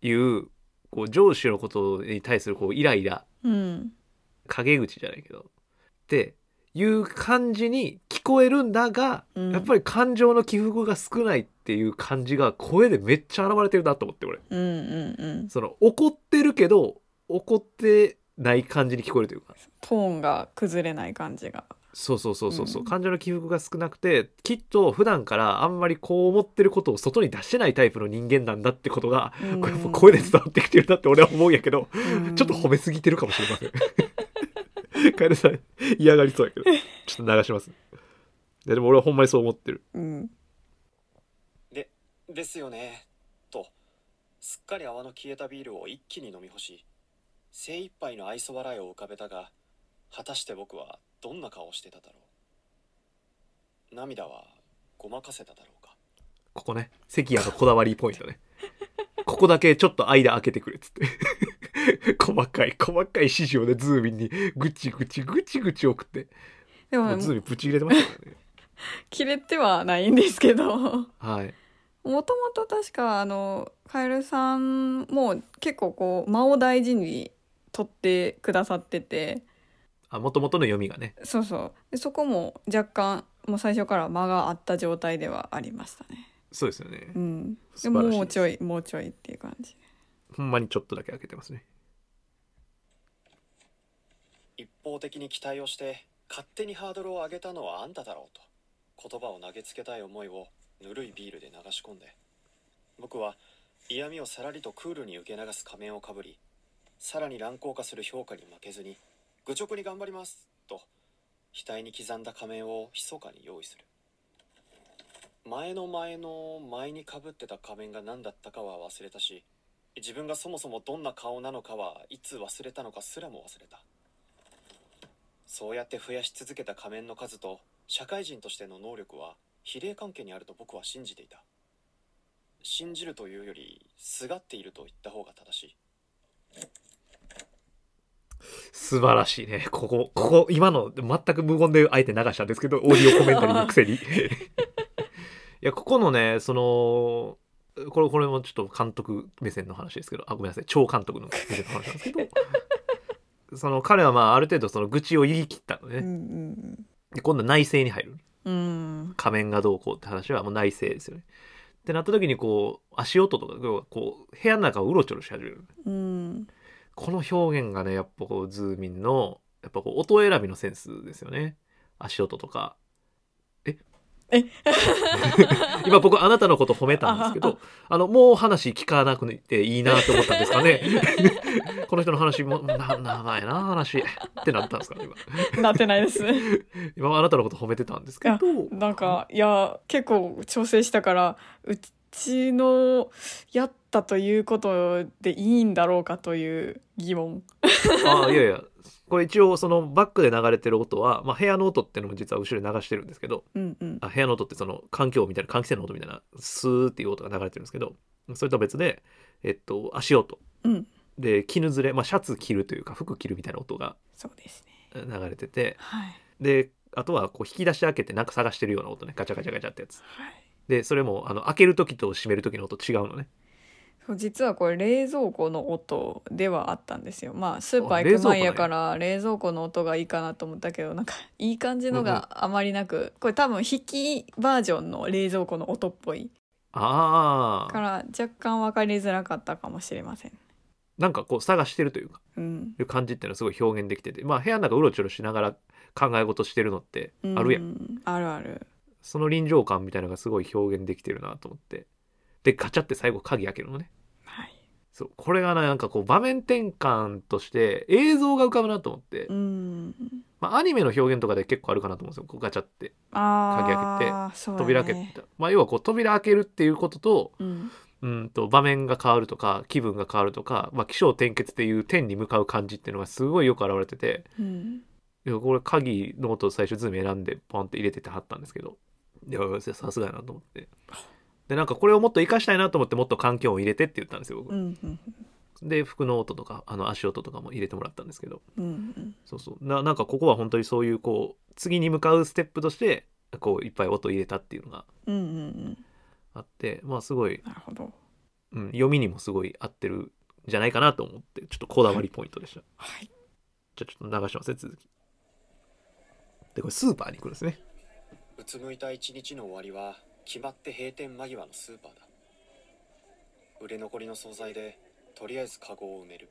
いうこう上司のことに対するこうイライラうん。陰口じゃないけど。っていう感じに聞こえるんだが、うん。やっぱり感情の起伏が少ないっていう感じが声でめっちゃ現れてるなと思って俺。うんうんうん。その怒ってるけど怒ってない感じに聞こえるというか。トーンが崩れない感じがそうそうそうそうそう、うん。感情の起伏が少なくてきっと普段からあんまりこう思ってることを外に出してないタイプの人間なんだってことが、うん。これやっぱ声で伝わってきてるなって俺は思うんやけど、うん。ちょっと褒めすぎてるかもしれません。カエルさん嫌がりそうやけど。ちょっと流します。ででも俺はほんまにそう思ってる。うん。でですよね。とすっかり泡の消えたビールを一気に飲み干し精一杯の愛想笑いを浮かべたが果たして僕はどんな顔をしてただろう？涙はごまかせただろうか？ここね関谷のこだわりポイントね。ここだけちょっと間開けてくれっつって。細かい細かい指示をねズーミンにぐちぐちぐちぐち送ってでもズーミンぶち入れてましたからね。切れてはないんですけどもはい。ともと確かあのカエルさんも結構こう間を大事に取ってくださっててあ元々の読みがね。そうそうでそこも若干もう最初から間があった状態ではありましたねそうですよねう。んで素晴らしいですもうちょいもうちょいっていう感じほんまにちょっとだけ開けてますね。一方的に期待をして勝手にハードルを上げたのはあんただろうと言葉を投げつけたい思いをぬるいビールで流し込んで僕は嫌味をさらりとクールに受け流す仮面をかぶりさらに乱高下する評価に負けずに愚直に頑張りますと額に刻んだ仮面を密かに用意する。前の前の前にかぶってた仮面が何だったかは忘れたし自分がそもそもどんな顔なのかはいつ忘れたのかすらも忘れた。そうやって増やし続けた仮面の数と社会人としての能力は比例関係にあると僕は信じていた。信じるというよりすがっていると言った方が正しい。素晴らしいね。ここ、ここ、今の全く無言であえて流したんですけど、オーディオコメンタリーのくせに。いや、ここのね、その、これ、これもちょっと監督目線の話ですけど、あ、ごめんなさい、超監督の目線の話なんですけど、その彼はまあ、ある程度その愚痴を言い切ったのね。うんうんで、今度は内政に入る。うんうん仮面がどうこうって話はもう内政ですよね。ってなった時にこう、足音とか、こう、部屋の中をうろちょろし始める。うんこの表現がねやっぱこうズーミンのやっぱこう音選びのセンスですよね。足音とか。え？え？今僕あなたのこと褒めたんですけどあのもう話聞かなくていいなと思ったんですかね。この人の話もな長いな話。ってなったんですかね今。なってないです。今はあなたのこと褒めてたんですけど。なんかいや結構調整したからうちのやったということでいいんだろうかという疑問。あいやいや。これ一応そのバックで流れてる音は、まあ、部屋の音っていうのも実は後ろに流してるんですけどうんうん。あ部屋の音ってその環境みたいな換気扇の音みたいなスーっていう音が流れてるんですけどそれとは別で、えっと、足音。うん。で絹ずれ、まあ、シャツ着るというか服着るみたいな音がそうですね。え流れててはい。であとはこう引き出し開けてなんか探してるような音ね。ガチャガチャガチャってやつ。はい。でそれもあの開ける時と閉める時の音違うのねそう実はこれ冷蔵庫の音ではあったんですよ。まあスーパーあ行く前やから冷蔵庫の音がいいかなと思ったけどなんかいい感じのがあまりなく、これ多分引きバージョンの冷蔵庫の音っぽい。ああから若干分かりづらかったかもしれません。なんかこう探してるというかうん。いう感じっていうのはすごい表現できててまあ部屋の中うろちょろしながら考え事してるのってあるやん、うん。あるある。その臨場感みたいなのがすごい表現できてるなと思ってでガチャって最後鍵開けるのね。はい。そう。これがねなんかこう場面転換として映像が浮かぶなと思って、うん。まあ、アニメの表現とかで結構あるかなと思うんですよ。こうガチャってあ鍵開あそうだね。扉開けて、まあ、要はこう扉開けるっていうこととうん。うんと場面が変わるとか気分が変わるとか、まあ、起承転結っていう点に向かう感じっていうのがすごいよく表れてて。うん。いやこれ鍵の音を最初ズーミン選んでポンって入れててはったんですけど。いやさすがやなと思ってでなんかこれをもっと活かしたいなと思ってもっと環境音入れてって言ったんですよ僕、うんうんで服の音とかあの足音とかも入れてもらったんですけど。うんうん。そうそう。ななんかここは本当にそういうこう次に向かうステップとしてこういっぱい音入れたっていうのがうんうんうん。あってまあすごい、なるほど。うん、読みにもすごい合ってるんじゃないかなと思ってちょっとこだわりポイントでした、はい。じゃあちょっと流しますね続き。でこれスーパーに行くんですね。うつむいた一日の終わりは決まって閉店間際のスーパーだ。売れ残りの惣菜でとりあえずカゴを埋める。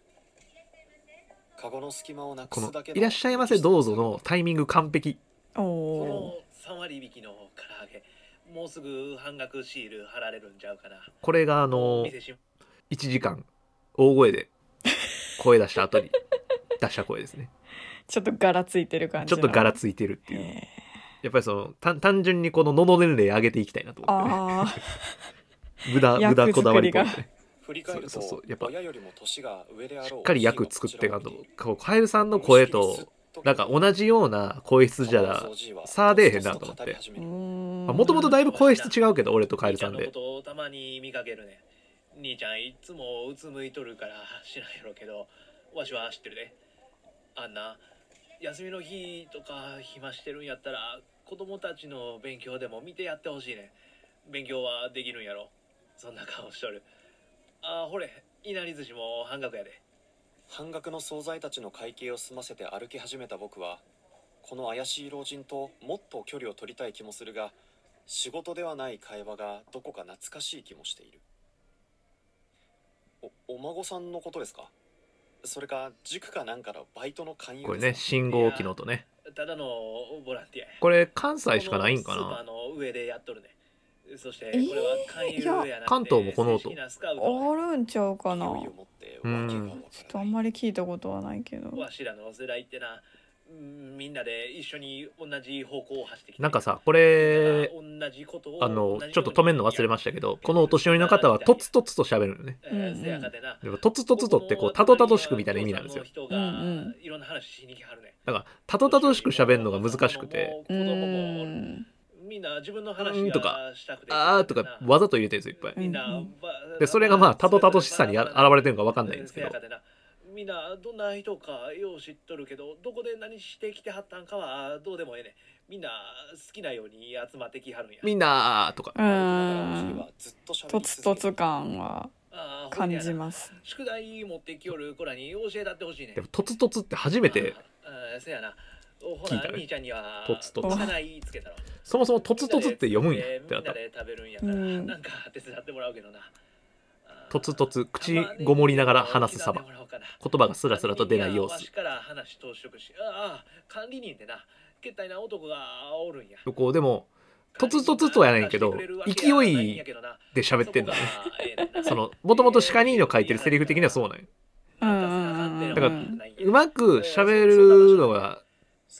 カゴの隙間をなくすだけ「いらっしゃいませどうぞ」のタイミング完璧。おおの3割引きの唐揚げ。もうすぐ半額シール貼られるんちゃうかな。これがあの店し1時間大声で声出した後に出した声ですね。ちょっと柄ついてる感じちょっと柄つついてるっていう。へやっぱりその単単純にこの喉年齢上げていきたいなとー思って。無駄 役無駄こだわり作りがポイントね振り返るとそうそうそうやっぱ親よりも年が上であろうしっかり役作ってかんと。こうカエルさんの声となんか同じような声質じゃ差出えへんなと思って。もともとだいぶ声質違うけど俺とカエルさんで。たまに見かけるね。兄ちゃんいっつもうつむいとるから知らんやろけど。わしは知ってるで。あんな休みの日とか暇してるんやったら子供たちの勉強でも見てやってほしいね。勉強はできるんやろ。そんな顔しとる。あほれ。いなり寿司も半額やで。半額の惣菜たちの会計を済ませて歩き始めた僕はこの怪しい老人ともっと距離を取りたい気もするが仕事ではない会話がどこか懐かしい気もしている。おお孫さんのことですか？それか塾かなんかのバイトの勧誘これね信号機の音ね。ただのボランティアや。これ関西しかないんかこのスーパーなの上でやっとるね。そしてえーこれは勧誘やなくて関東もこの音。あるんちゃうかな。うん。ちょっとあんまり聞いたことはないけど。わしらの世代ってな。うんみんなで一緒に同じ方向を走ってきて。なんかさこれ同じことをあのちょっと止めるの忘れましたけどこのお年寄りの方はとつとつと喋るのね。でもとつとつとってこうたどたどしくみたいな意味なんですよ。うんうん。いろんな話しに来はるね。だからたどたどしく喋るのが難しくて。う子供もーんみんな自分のう話とかあーとかわざと入れてるんですよいっぱい。でそれがまあたどたどしさにあ現れてるのか分かんないんですけどみんなどんな人かよう知っとるけどどこで何してきてはったんかはどうでもええねみんな好きなように集まってきはるんや。みんなとか。うーんとつとつ感は感じます。宿題持ってきよる子らに教えたってほしいねでもとつとつって初めてあーせやな。おほな聞いたね。兄ちゃんにはとつとつ。課題つけたろ。そもそもとつとつって読むんやってなった。みんなで食べるんやから、うん。なんか手伝ってもらうけどなとつとつ口ごもりながら話すサバ。手伝ってもらおうかな言葉がスラスラと出ない様子。わしから話通しとくしああ管理人ってな。けったいな男がおるんや。こうでもとつとつとやねんけど勢いで喋ってんだね。そのもともと鹿兄の書いてるセリフ的にはそうなん。だからうまく喋るのが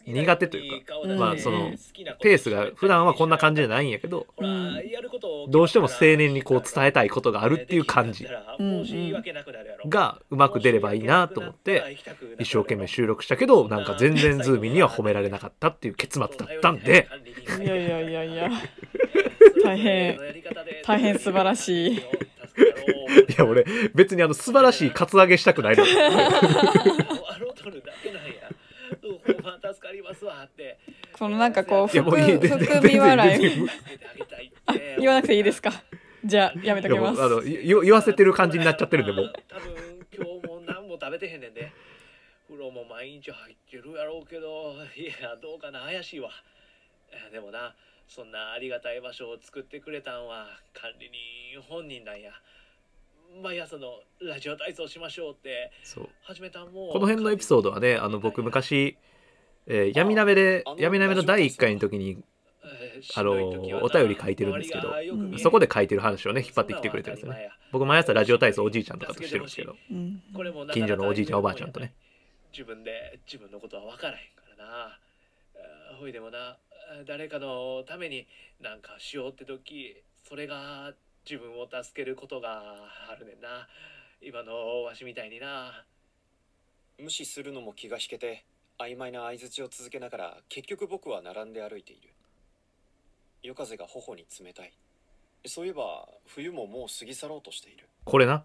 苦手というか。まあそのペースが普段はこんな感じじゃないんやけどうんどうしても青年にこう伝えたいことがあるっていう感じがうまく出ればいいなと思って一生懸命収録したけどなんか全然ズーミンには褒められなかったっていう結末だったんで。いやいやいやいや。大変大変素晴らしい。いや俺別にあの素晴らしいカツアゲしたくないの よ このなんかこういやもういい含全然含み笑い。言わなくていいですか？じゃあやめときます。あの言言わせてる感じになっちゃってるんでもう。多分今日も何も食べてへんねんで。風呂も毎日入ってるやろうけど。いやどうかな怪しいわ。えでもなそんなありがたい場所を作ってくれたんは管理人本人なんや。毎朝のラジオ体操しましょうって。そう。始めたんもこの辺のエピソードはねあの僕昔、えー闇鍋で闇鍋の第1回の時にえーあのお便り書いてるんですけどそこで書いてる話をね引っ張ってきてくれてるんですよね。僕毎朝ラジオ体操おじいちゃんとかとしてるんですけど。近所のおじいちゃんおばあちゃんとね。自分で自分のことは分からへんからな。ほいでもな誰かのためになんかしようって時それが自分を助けることがあるねんな。今のわしみたいにな。無視するのも気が引けて曖昧な相槌を続けながら結局僕は並んで歩いている。夜風が頬に冷たい。そういえば冬ももう過ぎ去ろうとしている。これな。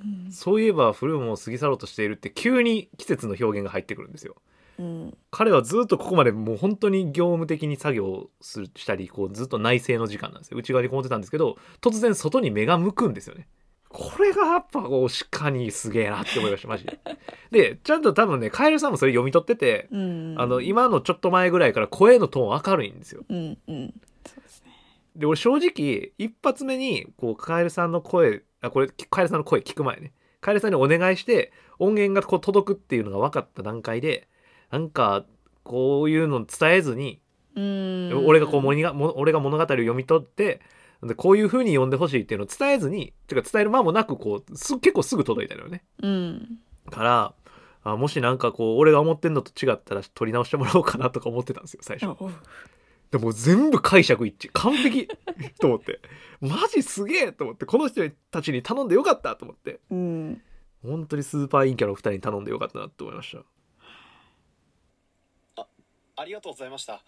うん。そういえば冬も過ぎ去ろうとしているって急に季節の表現が入ってくるんですよ。うん。彼はずっとここまでもう本当に業務的に作業するしたりこうずっと内政の時間なんですよ。内側にこもってたんですけど突然外に目が向くんですよねこれがやっぱこう鹿にすげえなって思いましたマジで。でちゃんと多分ねカエルさんもそれ読み取っててうん。あの今のちょっと前ぐらいから声のトーン明るいんですよ。うんうん。そうですね。で俺正直一発目にこうカエルさんの声あこれカエルさんの声聞く前ね。カエルさんにお願いして音源がこう届くっていうのが分かった段階でなんかこういうの伝えずに、うん。俺がこう物がも俺が物語を読み取ってでこういう風に読んでほしいっていうのを伝えずにてか伝える間もなくこうす結構すぐ届いたのよね。うん。からあもしなんかこう俺が思ってんのと違ったら取り直してもらおうかなとか思ってたんですよ最初。おうでも全部解釈一致。完璧。と思って。マジすげえと思って。この人たちに頼んでよかったと思って。うん。本当にスーパーインキャの2人に頼んでよかったなって思いました。ありがとうございました。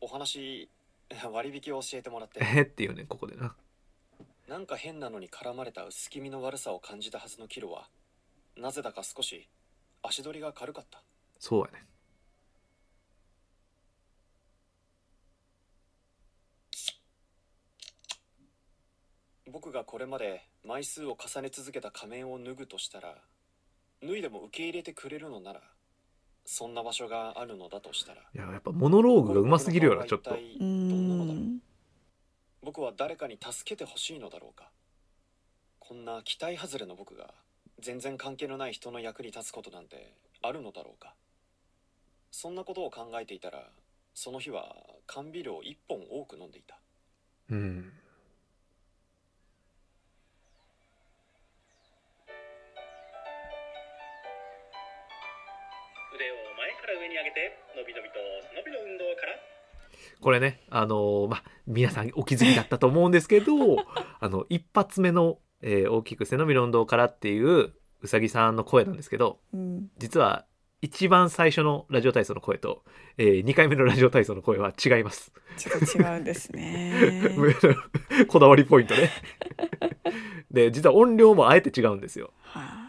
お話 割引を教えてもらって。えーっていうねここでな。なんか変なのに絡まれた薄気味の悪さを感じたはずのキロはなぜだか少し足取りが軽かった。そうやね。僕がこれまで枚数を重ね続けた仮面を脱ぐとしたら脱いでも受け入れてくれるのならそんな場所があるのだとしたら。いややっぱモノローグがうますぎるよなちょっと僕の顔は一体うどんなのだろうん。僕は誰かに助けてほしいのだろうか。こんな期待外れの僕が全然関係のない人の役に立つことなんてあるのだろうか。そんなことを考えていたらその日は缶ビールを1本多く飲んでいた。うん腕を前から上に上げて伸び伸びと背伸びの運動からこれねあのーまあ皆さんお気づきだったと思うんですけど あの一発目の、えー大きく背伸びの運動から」っていううさぎさんの声なんですけどうん実は一番最初のラジオ体操の声と、え2回目のラジオ体操の声は違います。ちょっと違うんですね こだわりポイントね。で実は音量もあえて違うんですよ。はあ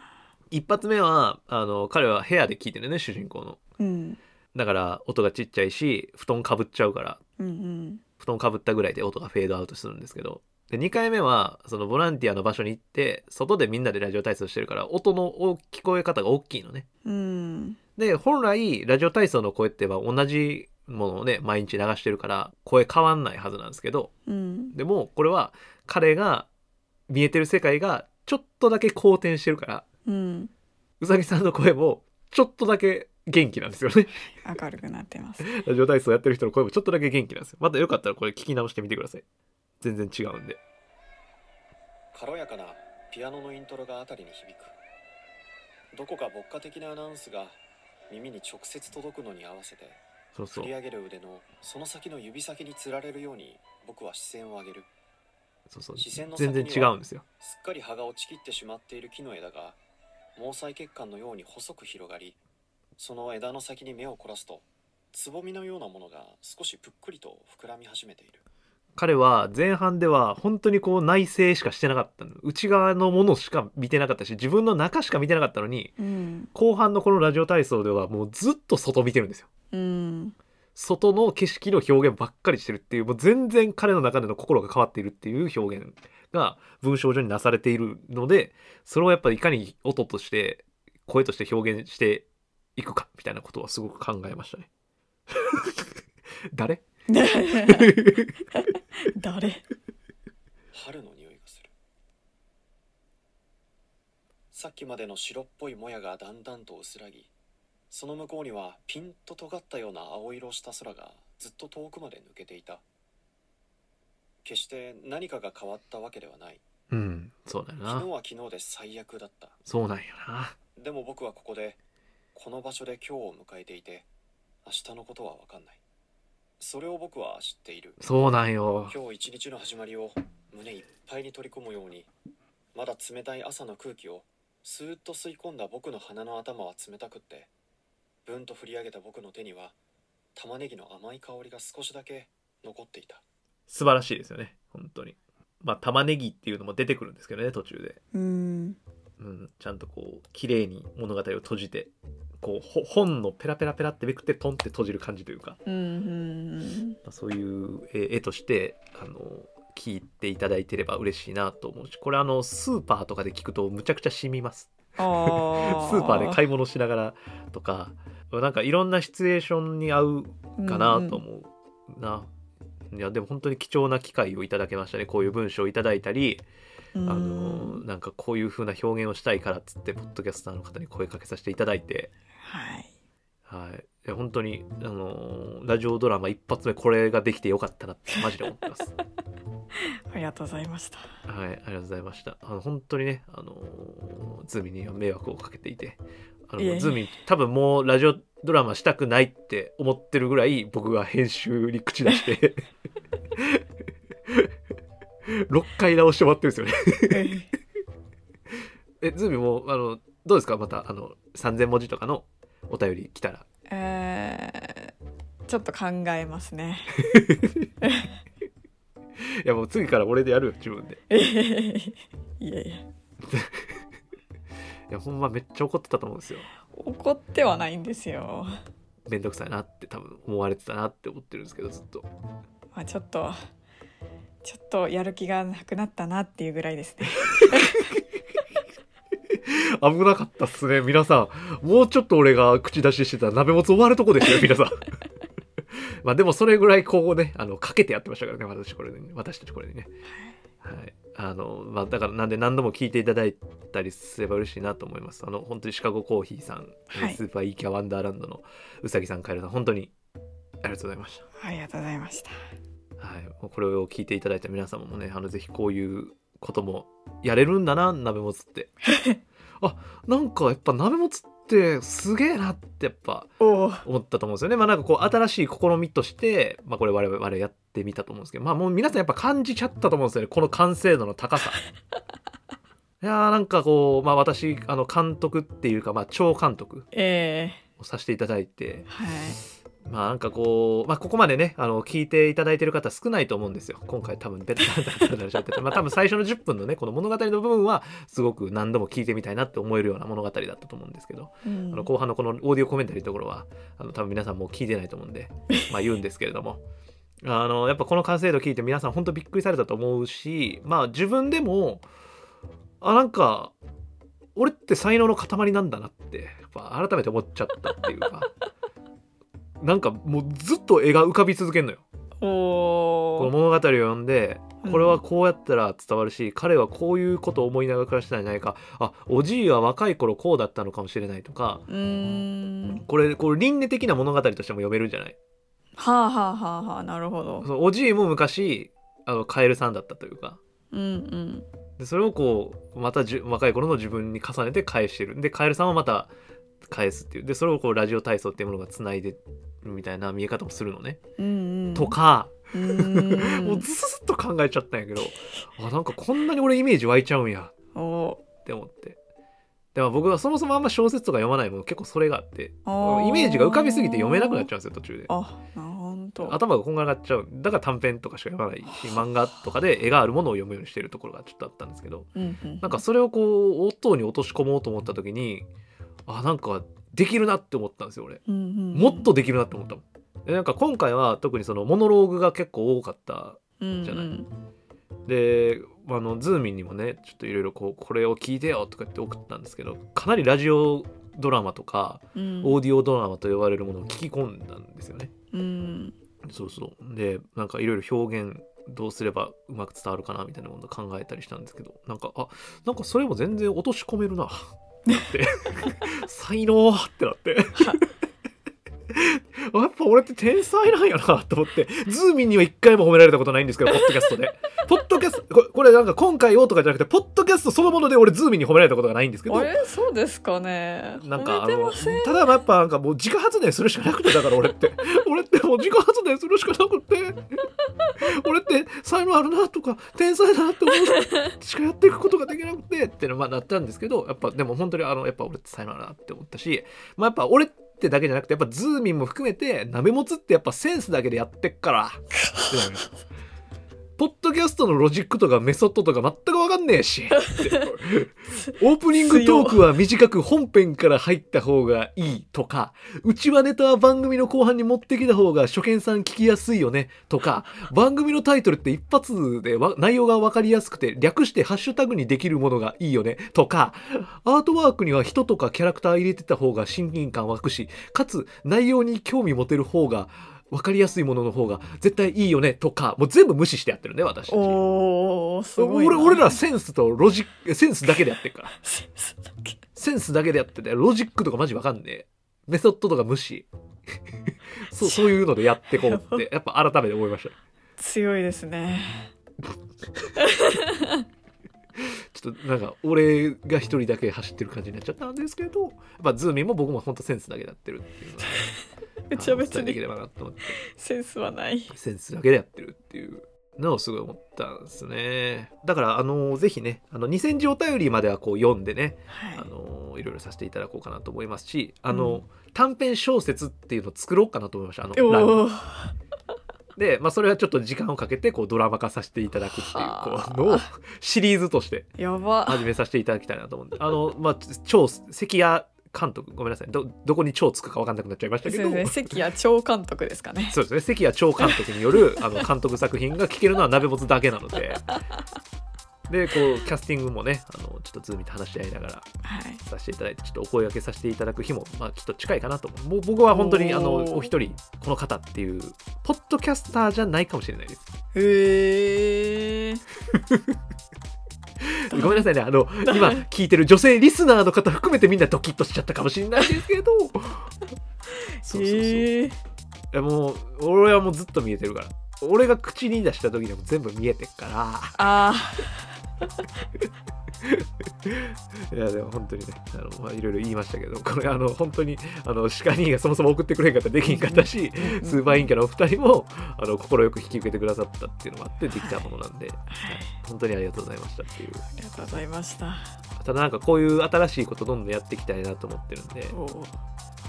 一発目はあの彼は部屋で聞いてるね主人公の。うん。だから音がちっちゃいし布団かぶっちゃうから。うんうん。布団かぶったぐらいで音がフェードアウトするんですけど。で2回目はそのボランティアの場所に行って外でみんなでラジオ体操してるから音の大聞こえ方が大きいのね。うん。で本来ラジオ体操の声っては同じものをね毎日流してるから声変わんないはずなんですけど。うん。でもこれは彼が見えてる世界がちょっとだけ好転してるからうん。うさぎさん。の声もちょっとだけ元気なん。ですよね明るくなってますラジオ体操やってる人の声もちょっとだけ元気なん。ですよまたよかったらこれ聞き直してみてください全然違うん。で軽やかなピアノのイントロが辺りに響くどこか牧歌的なアナウンスが耳に直接届くのに合わせてそうそう振り上げる腕のその先の指先につられるように僕は視線を上げるそうそう視線の全然違うん。ですよすっかり葉が落ちきってしまっている木の枝が毛細血管のように細く広がりその枝の先に目を凝らすとつぼみのようなものが少しぷっくりと膨らみ始めている。彼は前半では本当にこう内省しかしてなかったの。内側のものしか見てなかったし自分の中しか見てなかったのにうん。後半のこのラジオ体操ではもうずっと外見てるんですよ。うん。外の景色の表現ばっかりしてるっていうもう全然彼の中での心が変わっているっていう表現が文章上になされているのでそれをやっぱりいかに音として声として表現していくかみたいなことはすごく考えましたね。誰？誰？春の匂いがする。さっきまでの白っぽいもやがだんだんと薄らぎその向こうにはピンと尖ったような青色をした空がずっと遠くまで抜けていた決して何かが変わったわけではない。うんそうだよな。昨日は昨日で最悪だった。そうなんやな。でも僕はここでこの場所で今日を迎えていて明日のことは分かんない。それを僕は知っている。そうなんよ。今日一日の始まりを胸いっぱいに取り込むようにまだ冷たい朝の空気をスーッと吸い込んだ僕の鼻の頭は冷たくってブンと振り上げた僕の手には玉ねぎの甘い香りが少しだけ残っていた素晴らしいですよね。本当に。まあ玉ねぎっていうのも出てくるんですけどね途中で、うん。うん、ちゃんとこう綺麗に物語を閉じてこうほ本のペラペラペラってめくってポンって閉じる感じというか、うんうんまあそういう絵絵としてあの聞いていただいてれば嬉しいなと思うし。これあのスーパーとかで聞くとむちゃくちゃ染みます。スーパーで買い物しながらとか。なんかいろんなシチュエーションに合うかなと思うな、いやでも本当に貴重な機会をいただけましたね。こういう文章をいただいたり、うん。あのなんかこういう風な表現をしたいからっつってポッドキャスターの方に声かけさせていただいて、はい。はい、本当にあのラジオドラマ一発目これができてよかったなってマジで思ってます。ありがとうございました。はい、ありがとうございました。あの本当にね、あのーズーミンには迷惑をかけていて、あのズーミン多分もうラジオドラマしたくないって思ってるぐらい僕が編集に口出して 6回直して終わってるんですよね。え、ズーミンもうあのどうですか？またあの3000文字とかのお便り来たら。えー、ちょっと考えますね いやもう次から俺でやるよ自分で。いやいやいやほんまめっちゃ怒ってたと思うんですよ。怒ってはないんですよ、めんどくさいなって多分思われてたなって思ってるんですけどずっと。まあ、ちょっとちょっとやる気がなくなったなっていうぐらいですね。危なかったっすね。皆さんもうちょっと俺が口出ししてたら鍋もつ終わるとこですよ皆さん。まあでもそれぐらいこうねあのかけてやってましたからね私これに私たちこれにね。はいあのまあだからなんで何度も聞いていただいたりすれば嬉しいなと思います。あの本当にシカゴコーヒーさん、はい。スーパーイーキャワンダーランドのうさぎさんカエルさん本当にありがとうございました。ありがとうございました。はい、もうこれを聞いていただいた皆様もねあのぜひこういうこともやれるんだな鍋もつって。あなんかやっぱ鍋もつってすげえなってやっぱ思ったと思うんですよね。まあなんかこう新しい試みとして、まあ、これ我々やってみたと思うんですけどまあもう皆さんやっぱ感じちゃったと思うんですよね。この完成度の高さ。いやーなんかこうまあ私あの監督っていうかまあ超監督えをさせていただいて。ー、はい。まあなんかこう、まあここまでね、あの、聞いていただいてる方少ないと思うんですよ。今回多分ベタベタベタベタ喋ってて、まあ多分最初の10分のね、この物語の部分は、すごく何度も聞いてみたいなって思えるような物語だったと思うんですけど、うん。あの後半のこのオーディオコメンタリーのところは、あの多分皆さんもう聞いてないと思うんで、まあ言うんですけれども、あの、やっぱこの完成度聞いて皆さん本当びっくりされたと思うし、まあ自分でも、あ、なんか、俺って才能の塊なんだなって、やっぱ改めて思っちゃったっていうか、なんかもうずっと絵が浮かび続けんのよ。このお物語を読んでうん。これはこうやったら伝わるし、彼はこういうことを思いながら暮らしてたんじゃないか。あおじいは若い頃こうだったのかもしれないとか。これこれ倫理的な物語としても読めるんじゃないはあはあはあはあなるほど。そのおじいも昔あのカエルさんだったというか。うんうん。でそれをこうまたじゅ若い頃の自分に重ねて返してる。でカエルさんはまた返すっていう。でそれをこうラジオ体操っていうものがつないでるみたいな見え方もするのね、うんうん。とかうもうずっと考えちゃったんやけどあなんかこんなに俺イメージ湧いちゃうんや。お。って思ってでも僕はそもそもあんま小説とか読まないもん結構それがあってイメージが浮かびすぎて読めなくなっちゃうんですよ途中で。あ頭がこんがらがっちゃうだから短編とかしか読まないし漫画とかで絵があるものを読むようにしてるところがちょっとあったんですけどうんうん。なんかそれをこう音に落とし込もうと思った時にあなんかできるなって思ったんですよ俺。うんうんもっとできるなって思ったもん。でなんか今回は特にそのモノローグが結構多かったうんじゃないであのズーミンにもねちょっといろいろこうこれを聞いてよとかって送ったんですけどかなりラジオドラマとかうん。オーディオドラマと呼ばれるものを聞き込んだんですよね。うん。そうそう。でなんかいろいろ表現どうすればうまく伝わるかなみたいなものを考えたりしたんですけどなんかあなんかそれも全然落とし込めるなって。なって才能ってなって やっぱ俺って天才なんやなと思って。ズーミンには一回も褒められたことないんですけどポッドキャストで。ポッドキャストこれこれなんか今回をとかじゃなくてポッドキャストそのもので俺ズーミンに褒められたことがないんですけど。あれ？そうですかね。なんかあのただやっぱなんかもう自家発電するしかなくてだから俺って。俺ってもう自家発電するしかなくて。俺って才能あるなとか天才だなって思うしかやっていくことができなくてっていうのはまあなったんですけどやっぱでも本当にあのやっぱ俺って才能あるなって思ったしまあやっぱ俺ってってだけじゃなくてやっぱズーミンも含めて鍋もつってやっぱセンスだけでやってっから。ってなるポッドキャストのロジックとかメソッドとか全く分かんねえし。オープニングトークは短く本編から入った方がいいとか、うちはネタは番組の後半に持ってきた方が初見さん聞きやすいよねとか、番組のタイトルって一発でわ内容が分かりやすくて略してハッシュタグにできるものがいいよねとか、アートワークには人とかキャラクター入れてた方が親近感湧くし、かつ内容に興味持てる方が分かりやすいものの方が絶対いいよねとか、もう全部無視してやってるね、私。おーすごいな俺俺らセンスとロジック、センスだけでやってるから。センスだけセンスだけでやってて、ロジックとかマジわかんねえ。メソッドとか無視。そう、そういうのでやってこうって、やっぱ改めて思いました。強いですねちょっとなんか、俺が一人だけ走ってる感じになっちゃったんですけど、やっぱズーミンも僕も本当センスだけでやってるっていうのは、うちは別あの伝えていけにればなと思って、センスはない。センスだけでやってるっていう。のをすごい思ったんですね。だから、あの、ぜひね、あの、2000字お便りまではこう読んでね、はい。あのいろいろさせていただこうかなと思いますしあの、うん。短編小説っていうのを作ろうかなと思いました。あの で、まあ、それはちょっと時間をかけてこうドラマ化させていただくっていうはあ。こうのをシリーズとして始めさせていただきたいなと思うんで。あの、まあ、超関谷監督ごめんなさい。どどこに超つくか分かんなくなっちゃいましたけど。すいません。関谷長監督ですかね。そうですね。関谷超監督によるあの 監督作品が聞けるのは鍋もつだけなので。でこうキャスティングもねあのちょっとズームで話し合いながらはい。させていただいてちょっとお声掛けさせていただく日も、まあ、きっと近いかなと思う。もう僕は本当にあのお一人この方っていうポッドキャスター。じゃないかもしれないですへえ ごめんなさいね。あの 今聞いてる女性リスナーの方含めてみんなドキッとしちゃったかもしれないですけど。そうそうそう、えやもう俺はもうずっと見えてるから。俺が口に出した時には全部見えてっかあら いやでも本当にねあの、まあ、いろいろ言いましたけどこれあの本当にあのシカ兄がそもそも送ってくれんかったらできんかったしースーパーインキャのお二人もあの快く引き受けてくださったっていうのもあってできたものなんで、はい。本当にありがとうございましたっていう。ありがとうございました。ただなんかこういう新しいことどんどんやっていきたいなと思ってるんで、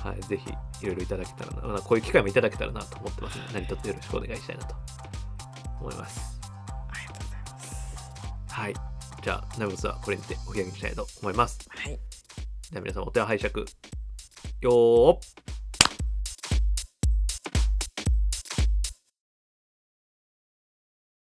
はい、ぜひいろいろいただけたらな、まあこういう機会もいただけたらなと思ってますので何卒よろしくお願いしたいなと思います。ありがとうございます。はいじゃあナブスはこれにてお開きにしたいと思います。はい。では皆さんお手を拝借。よー。っ